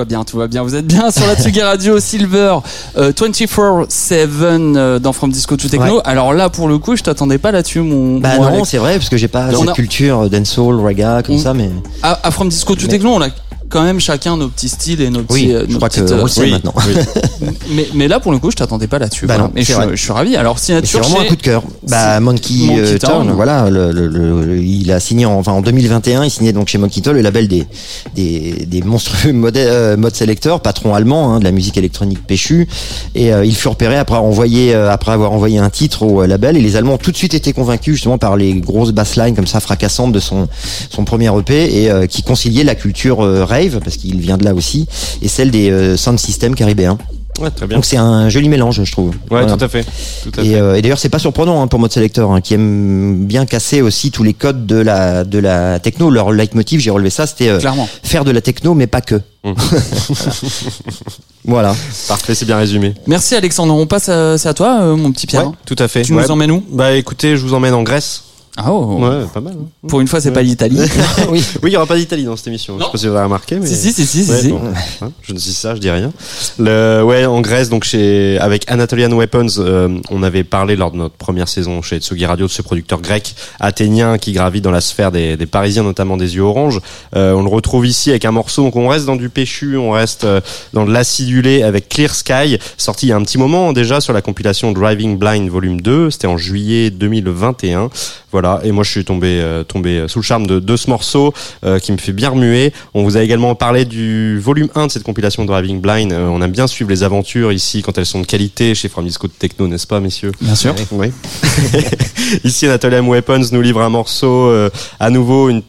Va bien, tout va bien. Vous êtes bien sur la Tsugi Radio, Silver, euh, 24-7 euh, dans From Disco to Techno. Ouais. Alors là, pour le coup, je t'attendais pas là-dessus, mon, Bah mon non, c'est vrai, parce que j'ai pas cette a- culture dancehall, raga, comme On- ça, mais À, à From Disco to Mais- Techno, on a quand même chacun nos petits styles et nos petits. oui, euh, je nos crois que petites, euh, on le sait oui. maintenant. <laughs> mais, mais là, pour le coup, je t'attendais pas là-dessus. Bah voilà. non, et je, suis- vrai. je suis ravi. Alors, Mais c'est signature vraiment un coup de cœur. Bah, Monkey, Monkey euh, Town. Town, voilà, le, le- le- il a signé en, enfin, en 2021, il signait donc chez Monkey Town le label des, des, des monstrueux <laughs> mode, euh, mode selector, patron allemand, hein, de la musique électronique péchue. Et euh, il fut repéré après avoir envoyé, euh, après avoir envoyé un titre au euh, label. Et les Allemands ont tout de suite été convaincus justement par les grosses basslines comme ça fracassantes de son, son premier EP et euh, qui conciliait la culture euh, rave, parce qu'il vient de là aussi, et celle des euh, sound systems caribéens. Ouais, très bien. Donc c'est un joli mélange, je trouve. Ouais, Voilà. tout à fait. Tout à Et, fait. euh, et d'ailleurs, c'est pas surprenant hein, pour Mode Selector, hein, qui aime bien casser aussi tous les codes de la de la techno. Leur leitmotiv, j'ai relevé ça, c'était euh, faire de la techno, mais pas que. Mhm. <laughs> voilà. Parfait, c'est bien résumé. Merci Alexandre. On passe à, c'est à toi, euh, mon petit Pierre. Ouais, tout à fait. Tu Ouais. nous emmènes où? Bah écoutez, je vous emmène en Grèce. Ah oh. Ouais, pas mal. hein. Pour une fois, c'est pas l'Italie. <laughs> oui. Oui, <laughs> il y aura pas d'Italie dans cette émission. Je sais pas si vous avez remarqué, mais. si, si, si, si, si, Ouais, si. bon, hein, je ne dis ça, je dis rien. Le, ouais, en Grèce, donc chez avec Anatolian Weapons, euh, on avait parlé lors de notre première saison chez Tsugi Radio de ce producteur grec athénien qui gravit dans la sphère des, des Parisiens, notamment des yeux orange. Euh, on le retrouve ici avec un morceau, donc on reste dans du péchu, on reste euh, dans de l'acidulé avec Clear Sky, sorti il y a un petit moment déjà sur la compilation Driving Blind Volume 2, c'était en juillet 2021. Voilà, et moi je suis tombé euh, tombé sous le charme de, de ce morceau euh, qui me fait bien remuer. On vous a également parlé du volume 1 de cette compilation Driving Blind. Euh, on aime bien suivre les aventures ici quand elles sont de qualité chez From Disco de Techno, n'est-ce pas messieurs Bien sûr. Oui. <laughs> Ici, Anatolian Weapons nous livre un morceau euh, à nouveau une,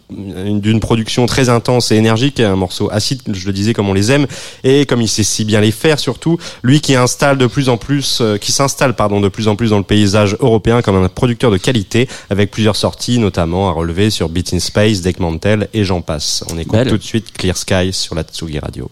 une- d'une production très intense et énergique, un morceau acide, je le disais comme on les aime, et comme il sait si bien les faire surtout, lui qui installe de plus en plus, euh, qui s'installe pardon de plus en plus dans le paysage européen comme un producteur de qualité, avec plusieurs sorties notamment à relever sur Beat in Space, Deckmantel et j'en passe. On écoute Belle. tout de suite Clear Sky sur la Tsugi Radio.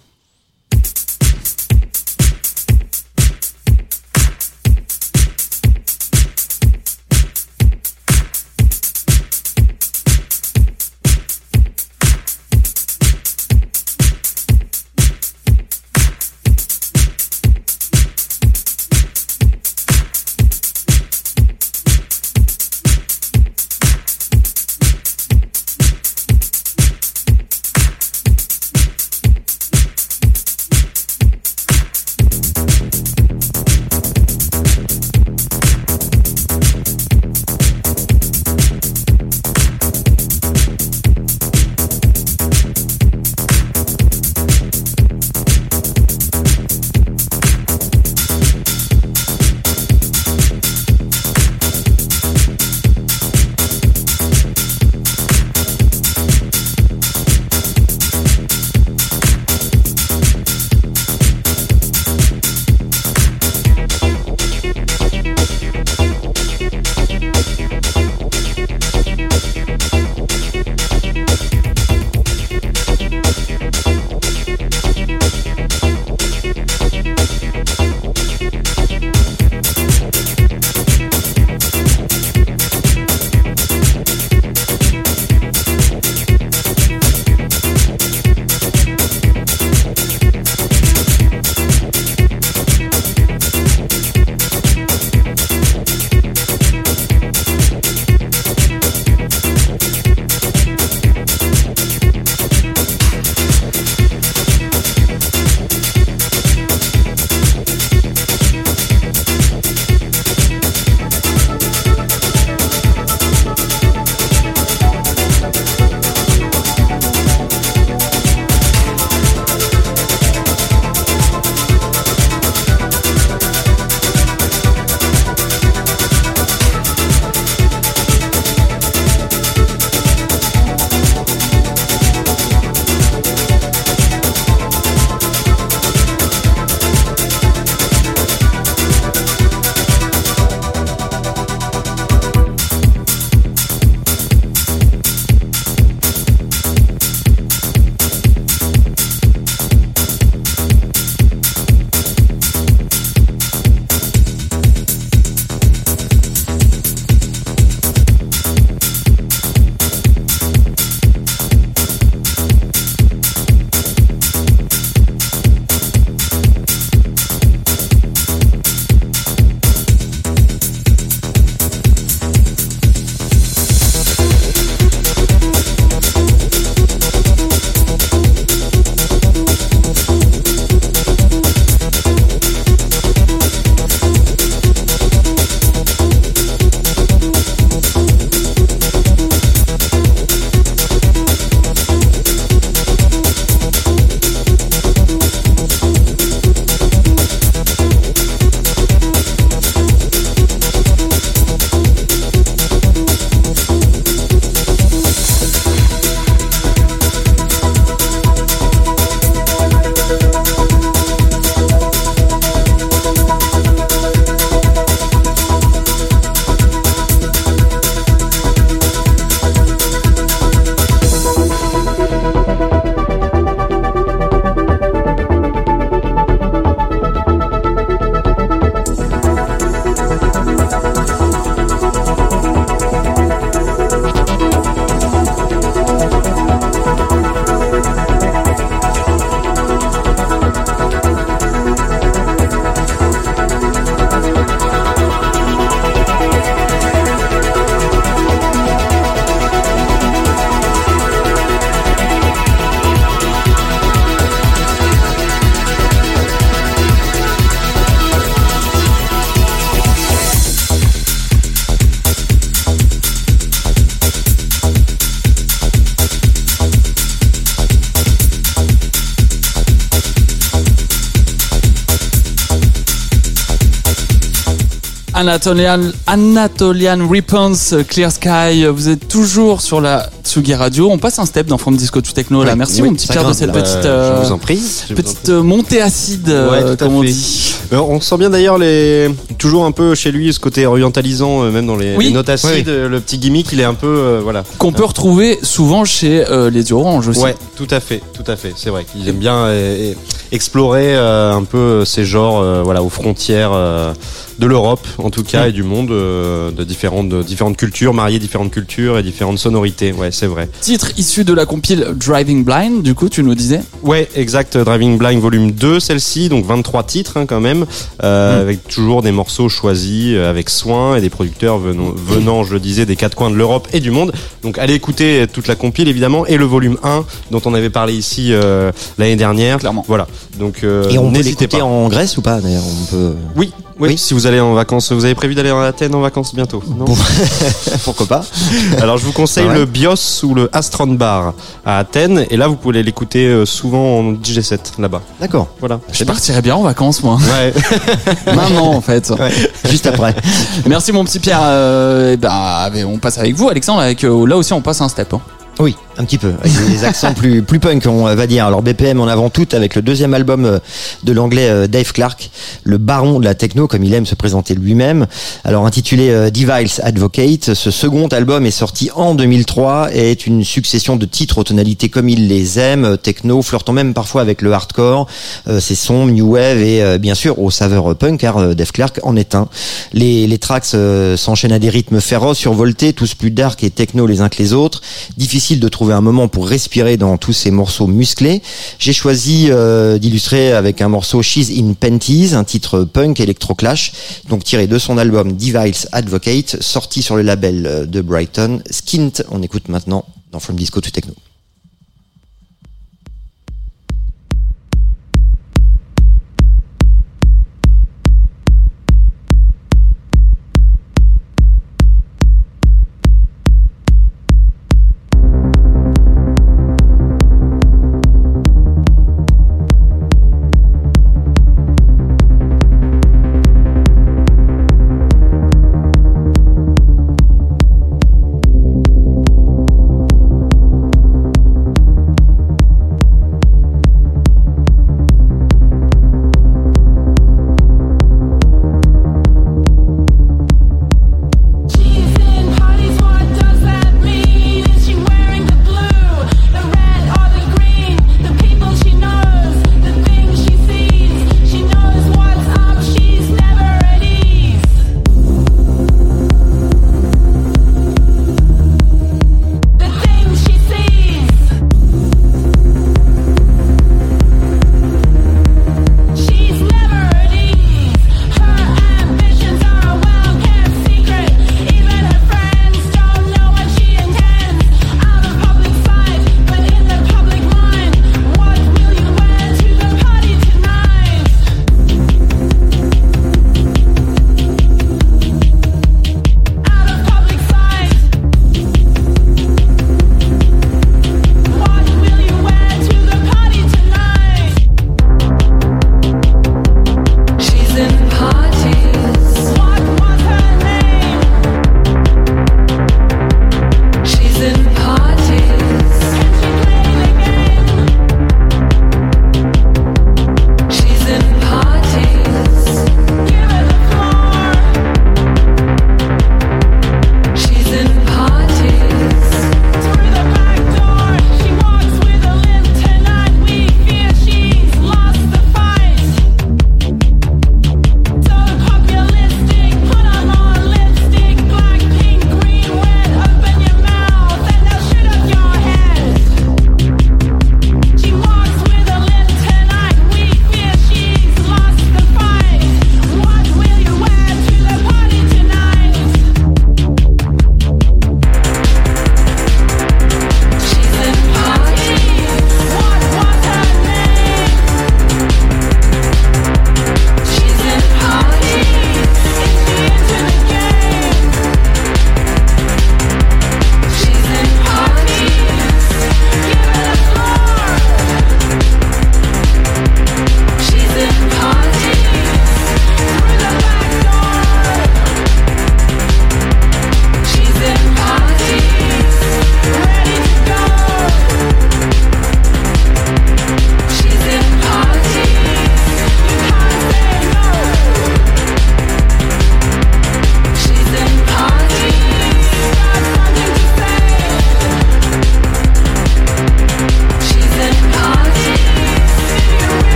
Anatolian, Anatolian Response, Clear Sky. Vous êtes toujours sur la Tsugi Radio. On passe un step dans From Disco to Techno. Là, merci oui, mon petit Pierre de cette là. petite, Euh, je vous en prie. je vous en petite montée acide, euh, Ouais, tout à comme on fait. dit. On sent bien d'ailleurs les toujours un peu chez lui ce côté orientalisant euh, même dans les, Oui. les notes acides Oui, euh, le petit gimmick il est un peu euh, voilà Qu'on peut retrouver souvent chez euh, les Orange aussi. ouais tout à fait tout à fait c'est vrai qu'il aime bien euh, explorer euh, un peu ces genres euh, voilà aux frontières euh, de l'Europe en tout cas et du monde euh, de différentes de différentes cultures marier différentes cultures et différentes sonorités ouais c'est vrai Titre issu de la compile Driving Blind, du coup, tu nous disais. Ouais, exact. Driving Blind volume 2, celle-ci, donc 23 titres hein, quand même, euh, avec toujours des morceaux choisis euh, avec soin et des producteurs venant, venant, je le disais, des quatre coins de l'Europe et du monde. Donc allez écouter toute la compile évidemment et le volume 1 dont on avait parlé ici euh, l'année dernière. Clairement. Voilà. Donc euh, Et on peut l'écouter pas. en Grèce ou pas d'ailleurs On peut. Oui, oui, Oui. Si vous allez en vacances, vous avez prévu d'aller en Athènes en vacances bientôt. Non <laughs> Pourquoi pas <laughs> Alors je vous conseille Ah ouais le BIOS ou le Astron Bar à Athènes et là vous pouvez l'écouter euh, souvent en DJ7 là-bas. D'accord. Voilà. Je partirais bien en vacances, moi. Ouais. <laughs> Maintenant, en fait. Ouais. Juste après. Merci, mon petit Pierre. Euh, eh ben, on passe avec vous, Alexandre. Avec, euh, là aussi, on passe un step. hein. Oui, un petit peu, avec des accents plus punk, on va dire. Alors BPM en avant tout avec le deuxième album euh, de l'anglais euh, Dave Clark, le baron de la techno comme il aime se présenter lui-même. Alors intitulé euh, Device Advocate, ce second album est sorti en 2003 et est une succession de titres aux tonalités comme il les aime, techno, flirtant même parfois avec le hardcore, ses sons new wave et bien sûr aux saveurs punk car Dave Clark en est un. Les les tracks s'enchaînent à des rythmes féroces, survoltés, tous plus dark et techno les uns que les autres. Difficile de trouver un moment pour respirer dans tous ces morceaux musclés. J'ai choisi euh, d'illustrer avec un morceau She's in Panties, un titre punk électroclash, donc tiré de son album Device Advocate, sorti sur le label euh, de Brighton, Skint. On écoute maintenant dans From Disco to Techno.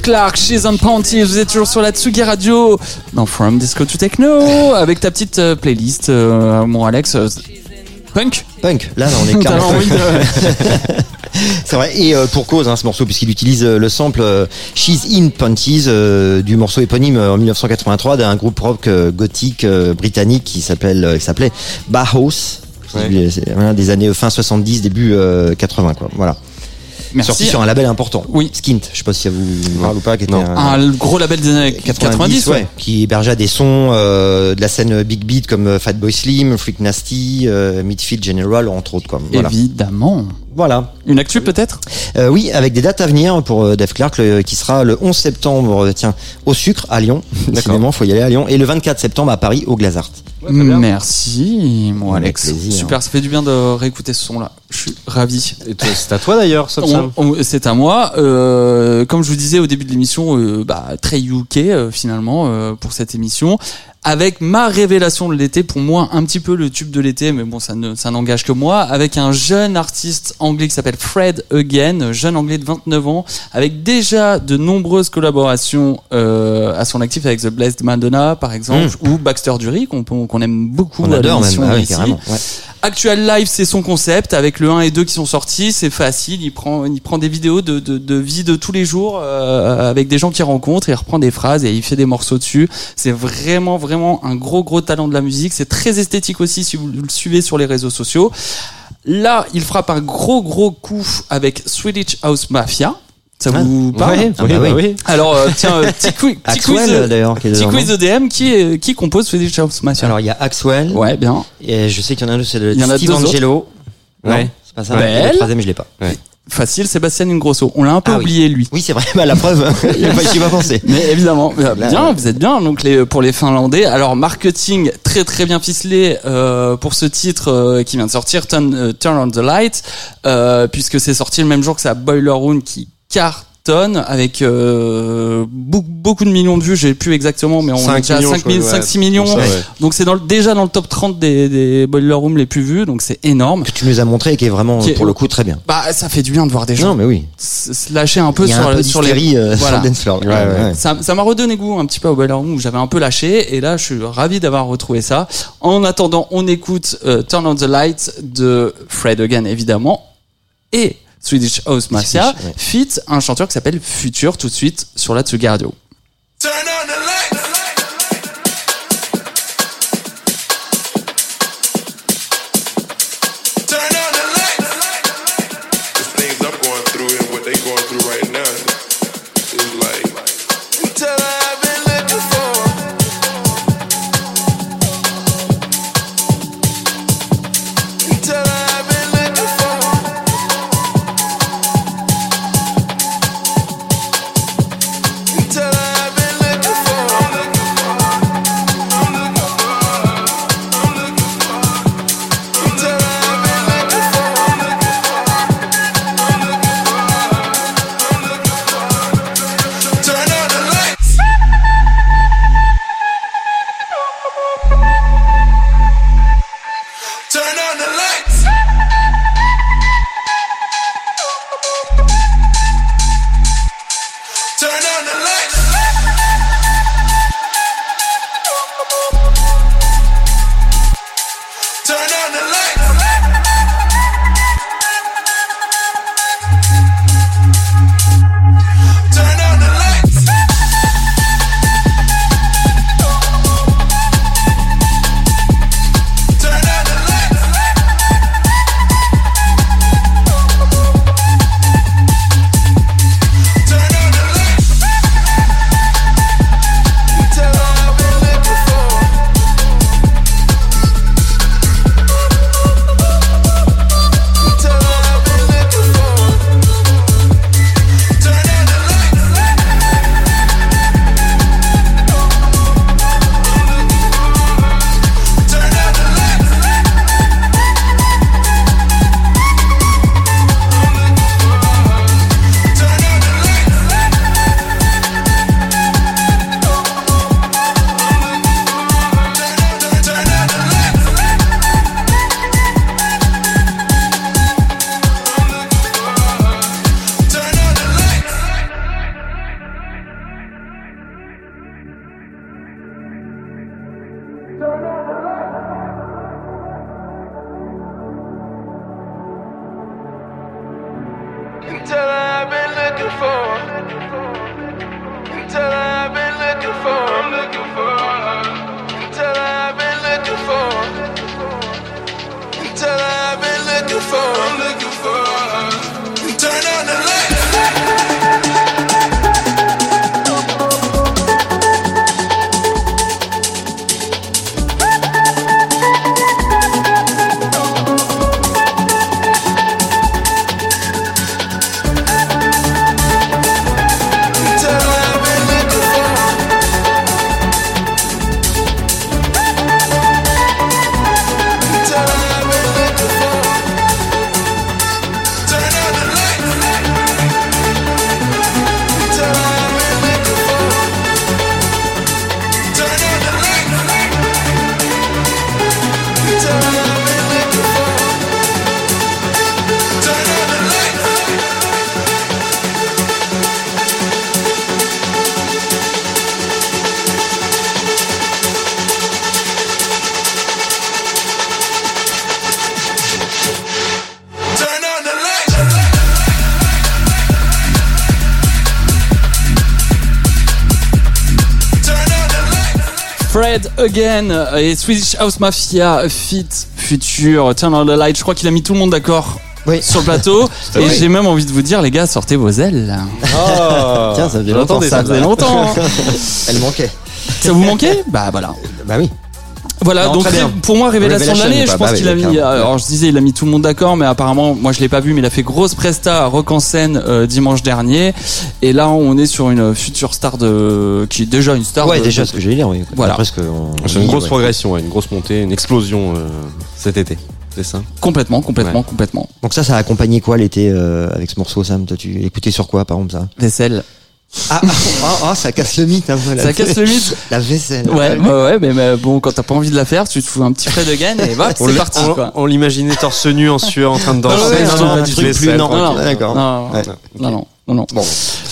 Dave Clark, She's on Panty, vous êtes toujours sur la Tsugi Radio dans From Disco to Techno avec ta petite euh, playlist, euh, mon Alex. euh, punk Punk. Là, on est <laughs> T'as clairement envie punk. de- <laughs> C'est vrai. Et euh, pour cause, hein, ce morceau, puisqu'il utilise euh, le sample euh, She's in Panties euh, du morceau éponyme euh, en 1983 d'un groupe rock euh, gothique euh, britannique qui s'appelle, euh, qui s'appelait Bauhaus. Ouais. C'est voilà, des années fin 70, début euh, 80, quoi. Voilà. Sorti Merci. sur un label important. Oui. Skint. Je sais pas si ça vous parle ou pas. Qui était un- Un gros label des années 90, ouais. qui hébergeait des sons euh, de la scène Big Beat comme euh, Fatboy Slim, Freak Nasty, euh, Midfield General, entre autres. Quoi. Voilà. Évidemment. voilà. Une actu peut-être? Euh, oui, avec des dates à venir pour euh, Dave Clark, le- qui sera le 11 septembre, euh, tiens, au Sucre à Lyon. Décidément, faut y aller à Lyon. Et le 24 septembre à Paris, au Glazart. Merci, mon Avec Alex. plaisir. Super, ça fait du bien de réécouter ce son-là. Je suis ravi. C'est à toi d'ailleurs, C'est à moi. Euh, comme je vous disais au début de l'émission, euh, bah, très UK euh, finalement euh, pour cette émission. Avec ma révélation de l'été, pour moi un petit peu le tube de l'été, mais bon ça ne ça n'engage que moi, avec un jeune artiste anglais qui s'appelle Fred Again, jeune anglais de 29 ans, avec déjà de nombreuses collaborations euh, à son actif avec The Blessed Madonna par exemple, ou Baxter Dury qu'on qu'on aime beaucoup. On adore même. Ah oui, ici. carrément. Ouais. Actual Live, c'est son concept. Avec le 1 et 2 qui sont sortis, c'est facile. Il prend, il prend des vidéos de, de, de vie de tous les jours euh, avec des gens qu'il rencontre. Il reprend des phrases et il fait des morceaux dessus. C'est vraiment, vraiment un gros, gros talent de la musique. C'est très esthétique aussi si vous le suivez sur les réseaux sociaux. Là, il frappe un gros, gros coup avec Swedish House Mafia. Ça vous parle Ouais, Ah oui, bah oui. oui. Alors, euh, tiens, euh, petit <laughs> quiz, petit quiz, euh, petit quiz EDM qui, est- qui compose Swedish House Mafia. Alors, il y a Axwell. ouais, bien. Et je sais qu'il y en a un, c'est le Il y en a Steve. Angelo. Non, Ouais. c'est pas ça. Et Le troisième, je l'ai pas. Facile, Sébastien Ingrosso. On l'a un peu Ah oui. oublié, lui. Oui, c'est vrai. <laughs> Bah, la preuve. <laughs> Il a pas, pas pensé. Mais évidemment, euh, bien, vous êtes bien. Donc les pour les Finlandais. Alors marketing très très bien ficelé euh, pour ce titre euh, qui vient de sortir, Turn, euh, Turn on the Light, euh, puisque c'est sorti le même jour que sa Boiler Room qui cartonne avec euh, beaucoup, beaucoup de millions de vues. J'ai plus exactement, mais on est 5 déjà à millions, 5, je crois, 000, ouais. 5 6 millions. Ça, ouais. Donc c'est dans le- déjà dans le top 30 des, des Boiler Room les plus vus. Donc c'est énorme. Que tu nous as montré et qui est vraiment, Qui est- pour le coup, très bien. Bah ça fait du bien de voir des gens Non, mais oui. se lâcher un peu sur un peu sur les euh, Voilà. sur le dance floor. Ouais, ouais. ça ça m'a redonné goût un petit peu au Boiler Room où j'avais un peu lâché et là je suis ravi d'avoir retrouvé ça. En attendant, on écoute euh, Turn on the Light de Fred Again évidemment et Swedish House Mafia Swedish, ouais. fit un chanteur qui s'appelle Future tout de suite sur la Tsugi Radio. Turn on the lights. Again et Swedish House Mafia Fit Future Turn on the Light. Je crois qu'il a mis tout le monde d'accord Oui. sur le plateau. <laughs> et Oui. j'ai même envie de vous dire, les gars, sortez vos ailes. Ah, <laughs> Tiens, ça faisait longtemps, Ça faisait longtemps. <laughs> Elle manquait. Ça vous manquait? Bah voilà. Bah oui. Voilà, Non, donc pour moi révélation de l'année, ou je pense Bah qu'il a mis clairement. alors je disais il a mis tout le monde d'accord mais apparemment moi je l'ai pas vu mais il a fait grosse presta à Rock en scène euh, dimanche dernier et là on est sur une future star de qui est déjà une star Ouais, de- déjà ce que j'allais dire, oui. Voilà. On- C'est une grosse ouais. progression, ouais, une grosse montée, une explosion euh, cet été. C'est ça complètement complètement Ouais. complètement. Donc ça, ça a accompagné quoi l'été euh, avec ce morceau, Sam? Toi, tu écoutais sur quoi, par exemple, ça? Vaisselle. ah, ah, ah, ça casse le mythe un peu. la- Ça casse le mythe. La vaisselle. Ouais, ouais, ouais, mais, mais bon, quand t'as pas envie de la faire, tu te fous un petit Fred Again et voilà, On c'est parti, on- quoi. On l'imaginait torse nu en sueur en train de danser. non, non, non, non, d'accord. Non, Ouais. non, non, non, non. Bon.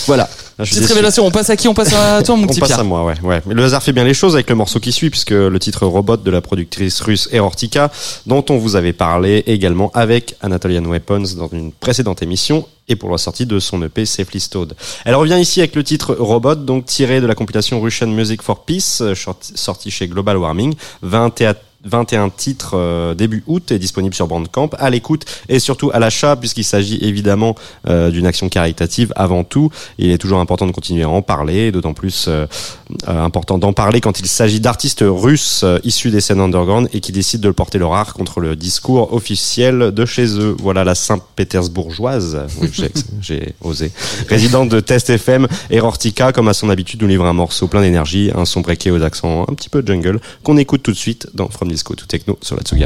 Voilà. Ah, Petite déçu. révélation, on passe à qui On passe à <laughs> toi, mon On petit passe Pierre. à moi, ouais, ouais. Mais le hasard fait bien les choses avec le morceau qui suit, puisque le titre Robot de la productrice russe Erortica, dont on vous avait parlé également avec Anatolian Weapons dans une précédente émission, et pour la sortie de son EP Safely Stowed. Elle revient ici avec le titre Robot, donc tiré de la compilation Russian Music for Peace, sortie chez Global Warming, 21 21 titres euh, début août et disponible sur Bandcamp à l'écoute et surtout à l'achat puisqu'il s'agit évidemment euh, d'une action caritative avant tout. Il est toujours important de continuer à en parler d'autant plus euh, euh, important d'en parler quand il s'agit d'artistes russes euh, issus des scènes underground et qui décident de le porter leur art contre le discours officiel de chez eux. Voilà la Saint-Pétersbourgeoise. Oui, j'ai- <laughs> j'ai osé. Résidente de Test FM Erortica comme à son habitude nous livre un morceau plein d'énergie un son breaké aux accents un petit peu jungle qu'on écoute tout de suite dans From Disco to Techno sur la Tsugi.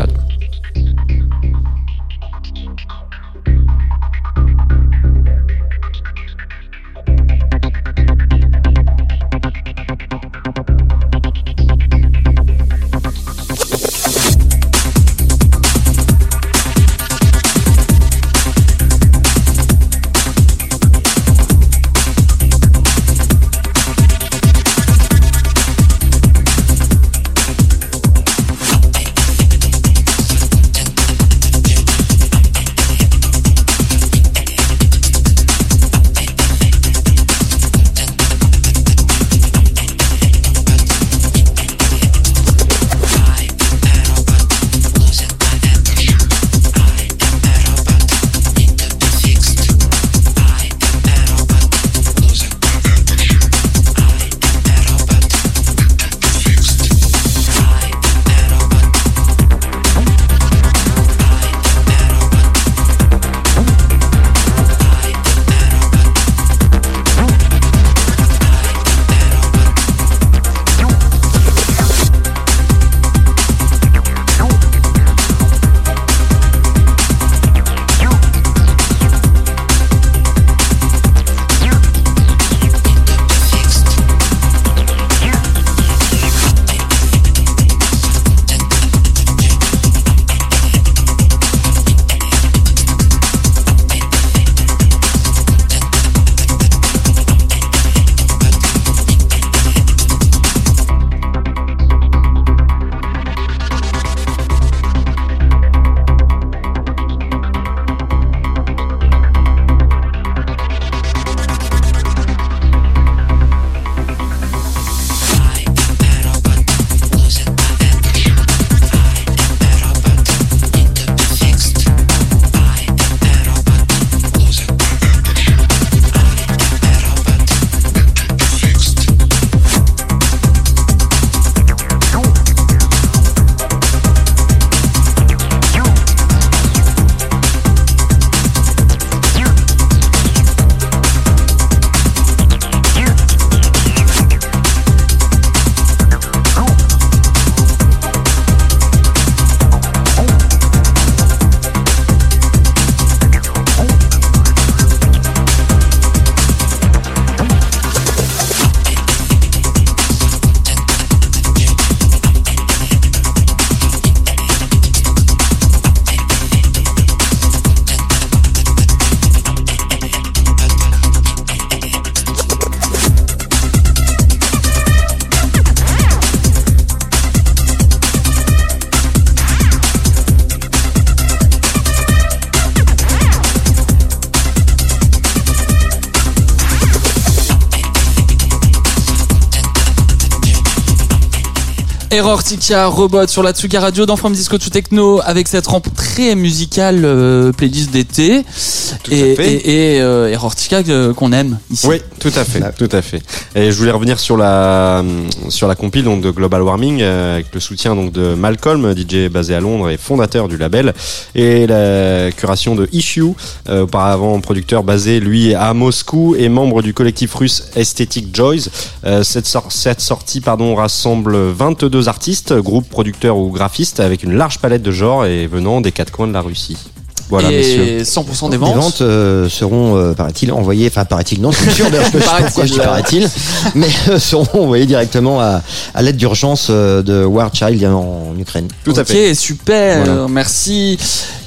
Errortica Robot sur la Tsuga Radio dans From Disco to Techno avec cette rentrée musicale euh, playlist d'été et, et, et, euh, Errortica euh, qu'on aime ici. Oui, tout à fait, tout à fait. Et je voulais revenir sur la sur la compile donc de Global Warming euh, avec le soutien donc de Malcolm, DJ basé à Londres et fondateur du label, et la curation de Issue, euh, auparavant producteur basé lui à Moscou et membre du collectif russe Aesthetic Joys. Euh, cette, cette sortie pardon rassemble 22 artistes, groupes, producteurs ou graphistes avec une large palette de genres et venant des quatre coins de la Russie. Voilà, messieurs. et 100% des Les ventes. ventes euh, seront, euh, paraît-il, envoyées, enfin paraît-il, non, c'est sûr, d'ailleurs, je sais pas pourquoi je dis paraît-il, mais euh, seront envoyées directement à, à l'aide d'urgence de War Child en Ukraine. Tout à ok, fait. super, Voilà. merci.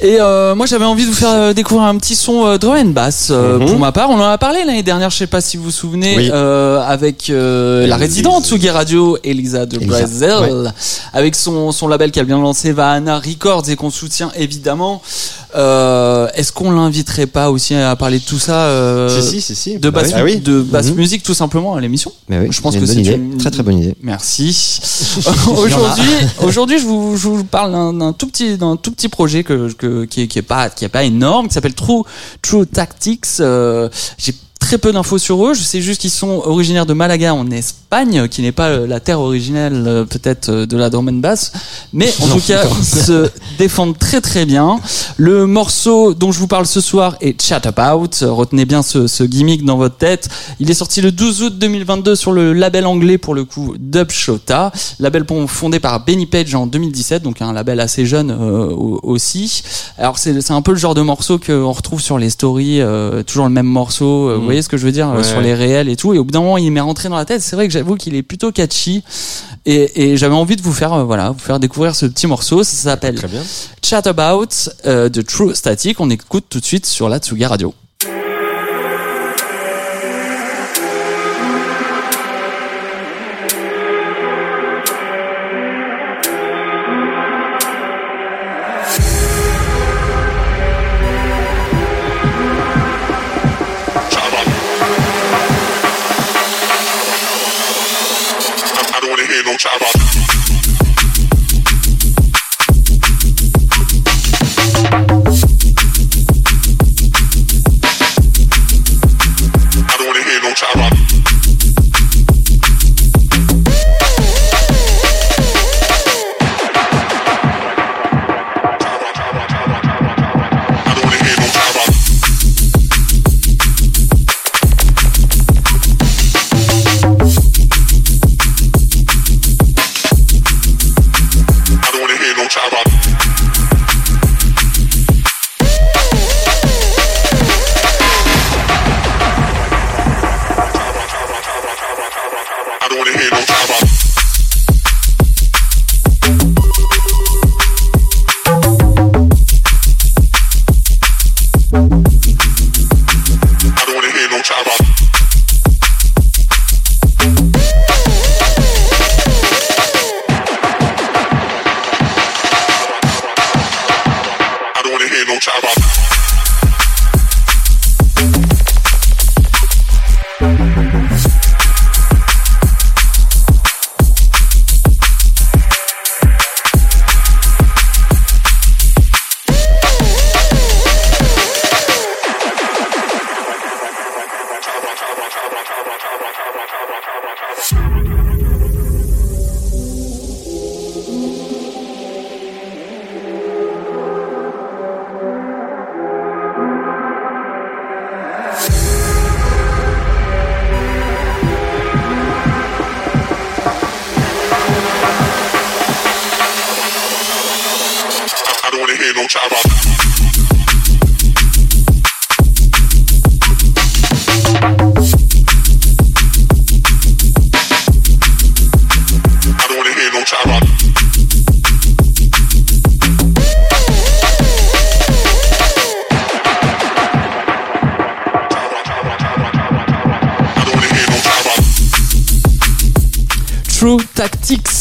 Et euh, moi j'avais envie de vous faire euh, découvrir un petit son euh, drum and bass euh, Mhm. pour ma part. On en a parlé l'année dernière, je sais pas si vous vous souvenez, Oui. euh, avec euh, la Elisa. résidente Sugi Radio, Elisa de Elisa, Brazil, avec son, son label qu'elle vient de lancer, Vahana Records, et qu'on soutient évidemment. Euh, Est-ce qu'on l'inviterait pas aussi à parler de tout ça euh, Si, si, si, si. de Bah basse, oui. Ah oui. de basse Mhm. musique tout simplement à l'émission oui, Je pense que c'est une- très très bonne idée. Merci. <laughs> <laughs> aujourd'hui, <laughs> aujourd'hui, je vous, je vous parle d'un d'un tout petit, d'un tout petit projet que, que qui, est, qui est pas, qui est pas énorme, qui s'appelle True True Tactics. Euh, J'ai très peu d'infos sur eux. Je sais juste qu'ils sont originaires de Malaga en Espagne, qui n'est pas euh, la terre originelle euh, peut-être euh, de la drum and bass, mais en <laughs> tout cas se défendent très très bien. Le morceau dont je vous parle ce soir est Chat About. Retenez bien ce, ce gimmick dans votre tête. Il est sorti le 12 août 2022 sur le label anglais pour le coup Dub Shota, label fondé par Benny Page en 2017, donc un label assez jeune euh, au- aussi. Alors c'est un peu le genre de morceau qu'on retrouve sur les stories, euh, toujours le même morceau. euh, Vous voyez ce que je veux dire Ouais. sur les réels et tout. Et au bout d'un moment, il m'est rentré dans la tête. C'est vrai que j'avoue qu'il est plutôt catchy. Et, et j'avais envie de vous faire euh, voilà, vous faire découvrir ce petit morceau. Ça s'appelle. Chat About euh, de True Static. On écoute tout de suite sur la Tsuga Radio.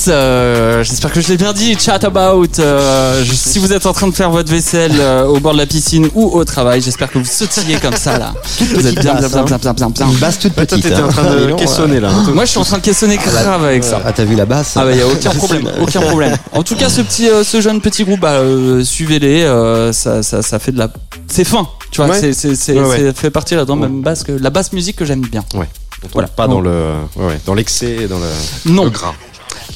Euh, j'espère que je l'ai bien dit, chat about. euh, je- si vous êtes en train de faire votre vaisselle euh, au bord de la piscine ou au travail, j'espère que vous sautillez comme ça là. Vous êtes bien, bien, basse, bien, hein. bien, bien, bien, bien. Une basse toute Toi, petite. t'étais hein. en train de donc, <laughs> caissonner là. hein. Moi, je suis en train de caissonner grave avec ça. Ah, t'as vu la basse Ah bah y a aucun problème, <laughs> aucun problème. En tout cas, ce petit, euh, ce jeune petit groupe, bah, euh, suivez-les, euh, ça, ça, ça fait de la, c'est fin, tu vois, Ouais. c'est, c'est, c'est, Ouais, ouais. c'est- fait partie là-dedans, Ouais. même basse que la basse musique que j'aime bien. Ouais. Voilà. Pas dans le, ouais, ouais, dans l'excès, dans le, Non. le gras.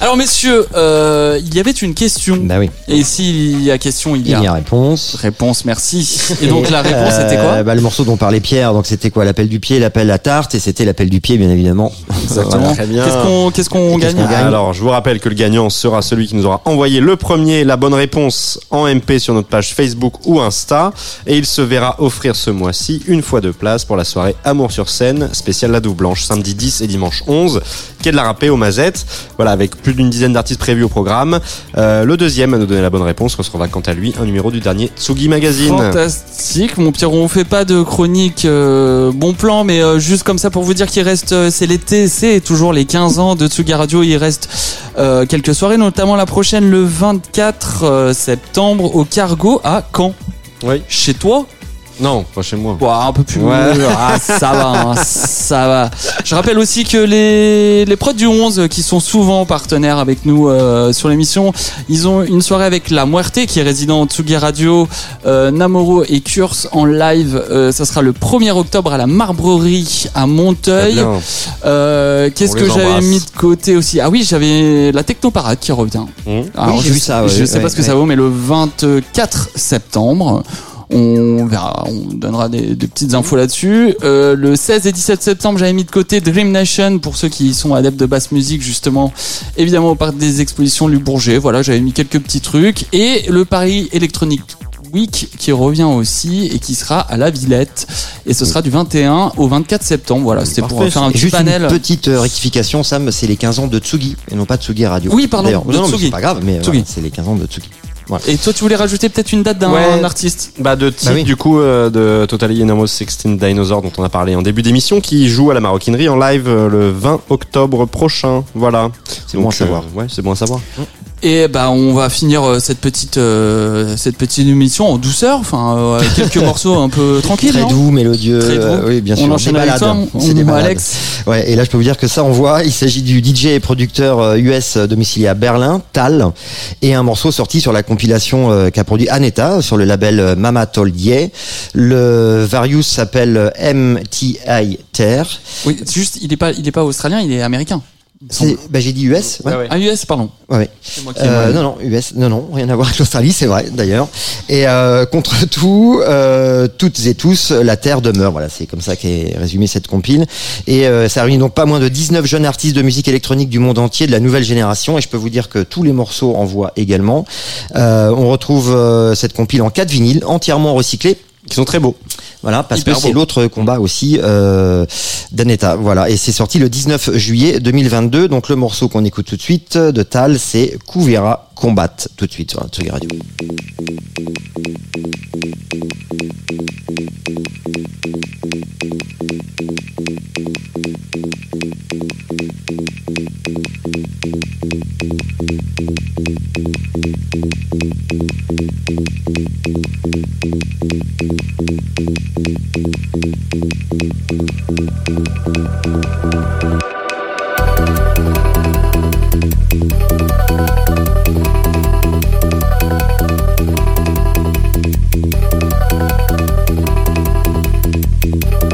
Alors messieurs, euh, il y avait une question. Bah oui. Et s'il y a question, il y a, Il y a réponse. réponse. Merci. Et donc la réponse c'était quoi Euh, bah, Le morceau dont parlait Pierre, donc c'était quoi L'appel du pied, l'appel à tarte, et c'était l'appel du pied, bien évidemment. <laughs> Exactement. Très bien. Qu'est-ce qu'on, qu'est-ce qu'on gagne Alors, je vous rappelle que le gagnant sera celui qui nous aura envoyé le premier la bonne réponse en MP sur notre page Facebook ou Insta. Et il se verra offrir ce mois-ci une fois de place pour la soirée Amour sur scène, spéciale La Douve Blanche, samedi 10 et dimanche 11, quai de la Râpée aux Mazettes. Voilà, avec plus d'une dizaine d'artistes prévus au programme. Euh, le deuxième à nous donner la bonne réponse recevra quant à lui un numéro du dernier Tsugi Magazine. Fantastique, mon Pierrot. On fait pas de chronique euh, bon plan, mais euh, juste comme ça pour vous dire qu'il reste, c'est l'été, c'est toujours les 15 ans de Tsugi Radio. Il reste quelques soirées, notamment la prochaine le 24 euh, septembre au Cargo à Caen. Oui. Chez toi Non, pas chez moi. Ouah, un peu plus. Ouais. Ah, <laughs> ça va, hein, ça va. Je rappelle aussi que les, les prods du 11, qui sont souvent partenaires avec nous euh, sur l'émission, ils ont une soirée avec La Muerte, qui est résident de Tsugi Radio, euh, Namoro et Curse en live. Euh, ça sera le 1er octobre à la Marbrerie à Monteuil. Euh, Qu'est-ce que j'avais mis de côté aussi? Ah oui, j'avais la Technoparade qui revient. Mmh. Alors, j'ai je vu sais- ça, ouais, je sais ouais, pas ce que ouais. ça vaut, mais le 24 septembre, on verra, on donnera des, des petites infos là-dessus. Euh, le 16 et 17 septembre, j'avais mis de côté Dream Nation pour ceux qui sont adeptes de basse musique, justement. Évidemment, au parc des expositions Lu Bourget. Voilà, j'avais mis quelques petits trucs. Et le Paris Electronic Week qui revient aussi et qui sera à la Villette. Et ce sera du 21 au 24 septembre. Voilà, c'était pour faire un Et petit juste panel. une petite euh, rectification, Sam, c'est les 15 ans de Tsugi, et non pas de Tsugi Radio. Oui, pardon, non, c'est pas grave, mais voilà, c'est les 15 ans de Tsugi. Et toi, tu voulais rajouter peut-être une date d'un Ouais. artiste Bah de type Bah oui. du coup euh, de Totally Enormous 16 Dinosaur dont on a parlé en début d'émission qui joue à la maroquinerie en live euh, le 20 octobre prochain. Voilà. C'est bon à Donc, savoir. euh, ouais, c'est bon à savoir. Et bah on va finir euh, cette petite euh, cette petite émission en douceur, enfin euh, quelques <laughs> morceaux un peu tranquilles. Très doux, mélodieux. Très doux. euh, oui, bien On sûr. enchaîne Des avec toi, on- des on-. Alex. Ouais, et là, je peux vous dire que ça, on voit. Il s'agit du DJ et producteur euh, US domicilié à Berlin, Tal, et un morceau sorti sur la compilation euh, qu'a produit Aneta sur le label euh, Mama Told Yeah. Le Various s'appelle euh, MTI Ter. Oui, juste il est pas il est pas australien, il est américain. Bah, j'ai dit US. Ouais. Ah US pardon. Ouais, ouais. C'est moi qui Euh, non, non, US, non, non, rien à voir avec l'Australie, c'est vrai, d'ailleurs. Et euh, contre <laughs> tout, euh, toutes et tous, la Terre demeure. Voilà, c'est comme ça qu'est résumé cette compile. Et euh, ça réunit donc pas moins de 19 jeunes artistes de musique électronique du monde entier, de la nouvelle génération. Et je peux vous dire que tous les morceaux en voix également. Euh, on retrouve euh, cette compile en 4 vinyles, entièrement recyclés. Qui sont très beaux. Voilà, parce Hyper que c'est l'autre combat aussi euh, d'Aneta. Voilà, et c'est sorti le 19 juillet 2022. Donc le morceau qu'on écoute tout de suite de Tal, c'est Kuvera combattent tout de suite sur un truc radio. thank you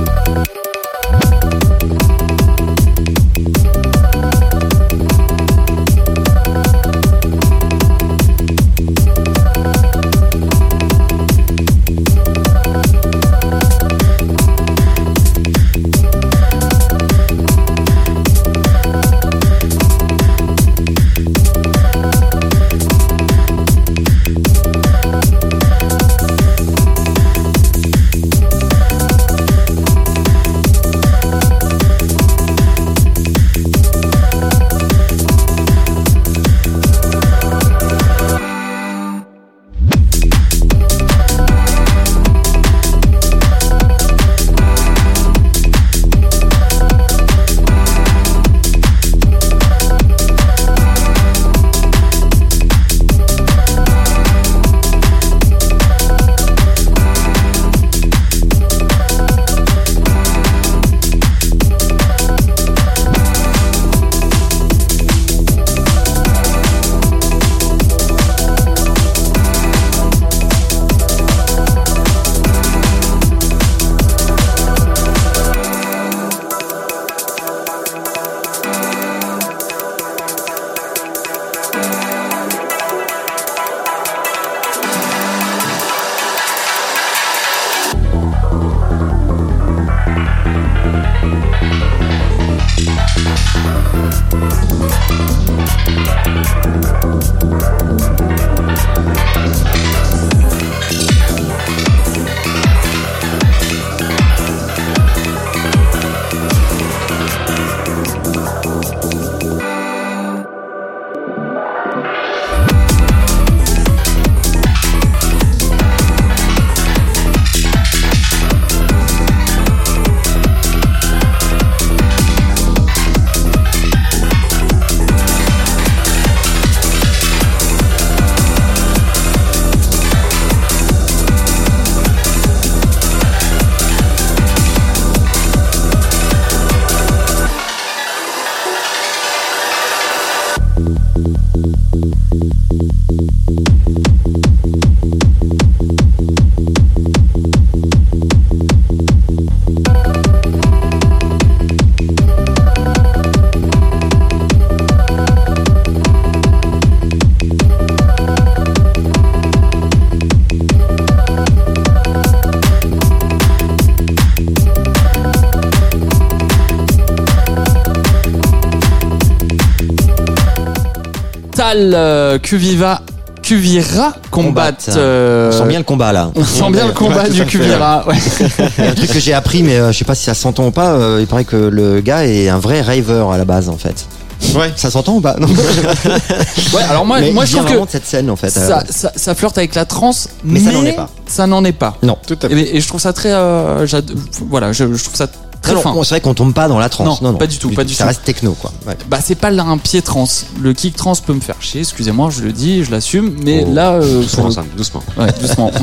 Euh, Cuviva Cuvira Combat. euh, On sent bien le combat là. on sent bien le combat Ouais, du Cuvira. ouais. <laughs> Un truc que j'ai appris, mais euh, je sais pas si ça s'entend ou pas. euh, il paraît que le gars est un vrai raver à la base en fait. Ouais. Ça s'entend ou pas? Non. <laughs> Ouais, alors moi, Mais moi il je trouve que de cette scène en fait. ça, ça, ça flirte avec la trance, Mais ça n'en est pas. Ça n'en est pas. Non. Tout à fait. Et, et je trouve ça très, euh, voilà, je, je trouve ça très Non, non, fin. bon, c'est vrai qu'on tombe pas dans la trance. Non, Non, non, pas du tout, pas du Ça tout. reste techno quoi. Ouais. Bah c'est pas là un pied trans. Le kick trans peut me faire chier, excusez-moi, je le dis, je l'assume, mais Oh, là, euh, Doucement, Sam, doucement. ouais, doucement. <laughs>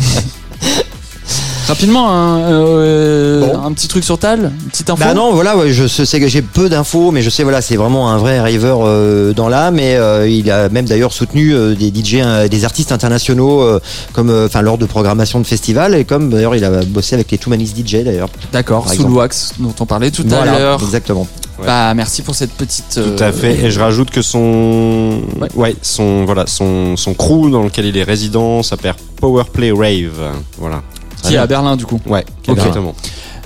Rapidement, un, euh, Bon. un petit truc sur Tal, une petite info. Bah non, voilà, ouais, je sais que j'ai peu d'infos, mais je sais voilà, c'est vraiment un vrai raver euh, dans l'âme, et euh, il a même d'ailleurs soutenu euh, des DJ, euh, des artistes internationaux, euh, comme, euh, enfin, lors de programmation de festivals, et comme d'ailleurs il a bossé avec les Two Manis DJ d'ailleurs. D'accord, sous le wax dont on parlait tout à l'heure. exactement. Ouais. Bah merci pour cette petite. euh, Tout à fait. Et je rajoute que son, Ouais. ouais, son, voilà, son, son crew dans lequel il est résident s'appelle Powerplay Rave. Voilà. Qui est à Berlin du coup. Ouais, exactement.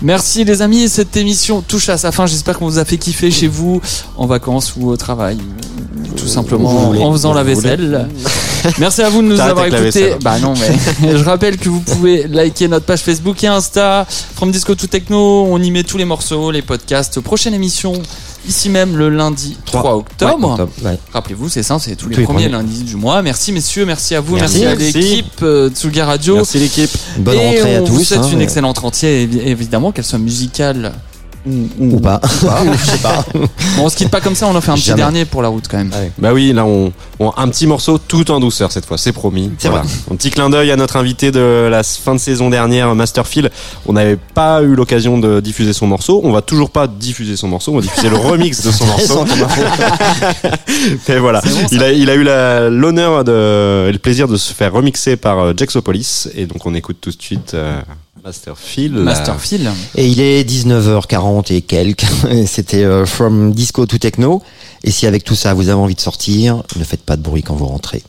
Merci les amis, cette émission touche à sa fin. J'espère qu'on vous a fait kiffer chez vous, en vacances ou au travail, ou tout simplement vous voulez. en faisant la vaisselle. <laughs> Merci à vous de nous avoir écoutés. vaisselle. Bah non, mais <laughs> je rappelle que vous pouvez liker notre page Facebook et Insta, From Disco to Techno. On y met tous les morceaux, les podcasts. Prochaine émission ici même le lundi 3 octobre. Ouais, octobre, ouais. Rappelez-vous, c'est ça, c'est tous les Tous les premiers premiers. lundis du mois. Merci messieurs, merci à vous, Merci. merci, à l'équipe euh, Tsuga Radio. Merci l'équipe. Bonne et rentrée à tous. vous souhaite hein, une excellente rentrée, évi- évidemment, qu'elle soit musicale ou, Ou pas. <laughs> Je sais pas. Bon, on se quitte pas comme ça, on en fait un petit Jamais. dernier pour la route quand même. Bah oui, là on, on- un petit morceau tout en douceur cette fois, c'est promis. C'est Voilà. Un petit clin d'œil à notre invité de la fin de saison dernière, Masterfield. On n'avait pas eu l'occasion de diffuser son morceau. On va toujours pas diffuser son morceau. On va diffuser le remix de son <laughs> morceau. Mais <laughs> voilà, bon, il a il a eu la- l'honneur de, et le plaisir de se faire remixer par euh, Jaxopolis. Et donc on écoute tout de suite euh, Masterfield. Masterfield. Et il est 19h40 et quelques. <laughs> Et C'était euh, From Disco to Techno. Et si avec tout ça vous avez envie de sortir, ne faites pas de bruit quand vous rentrez.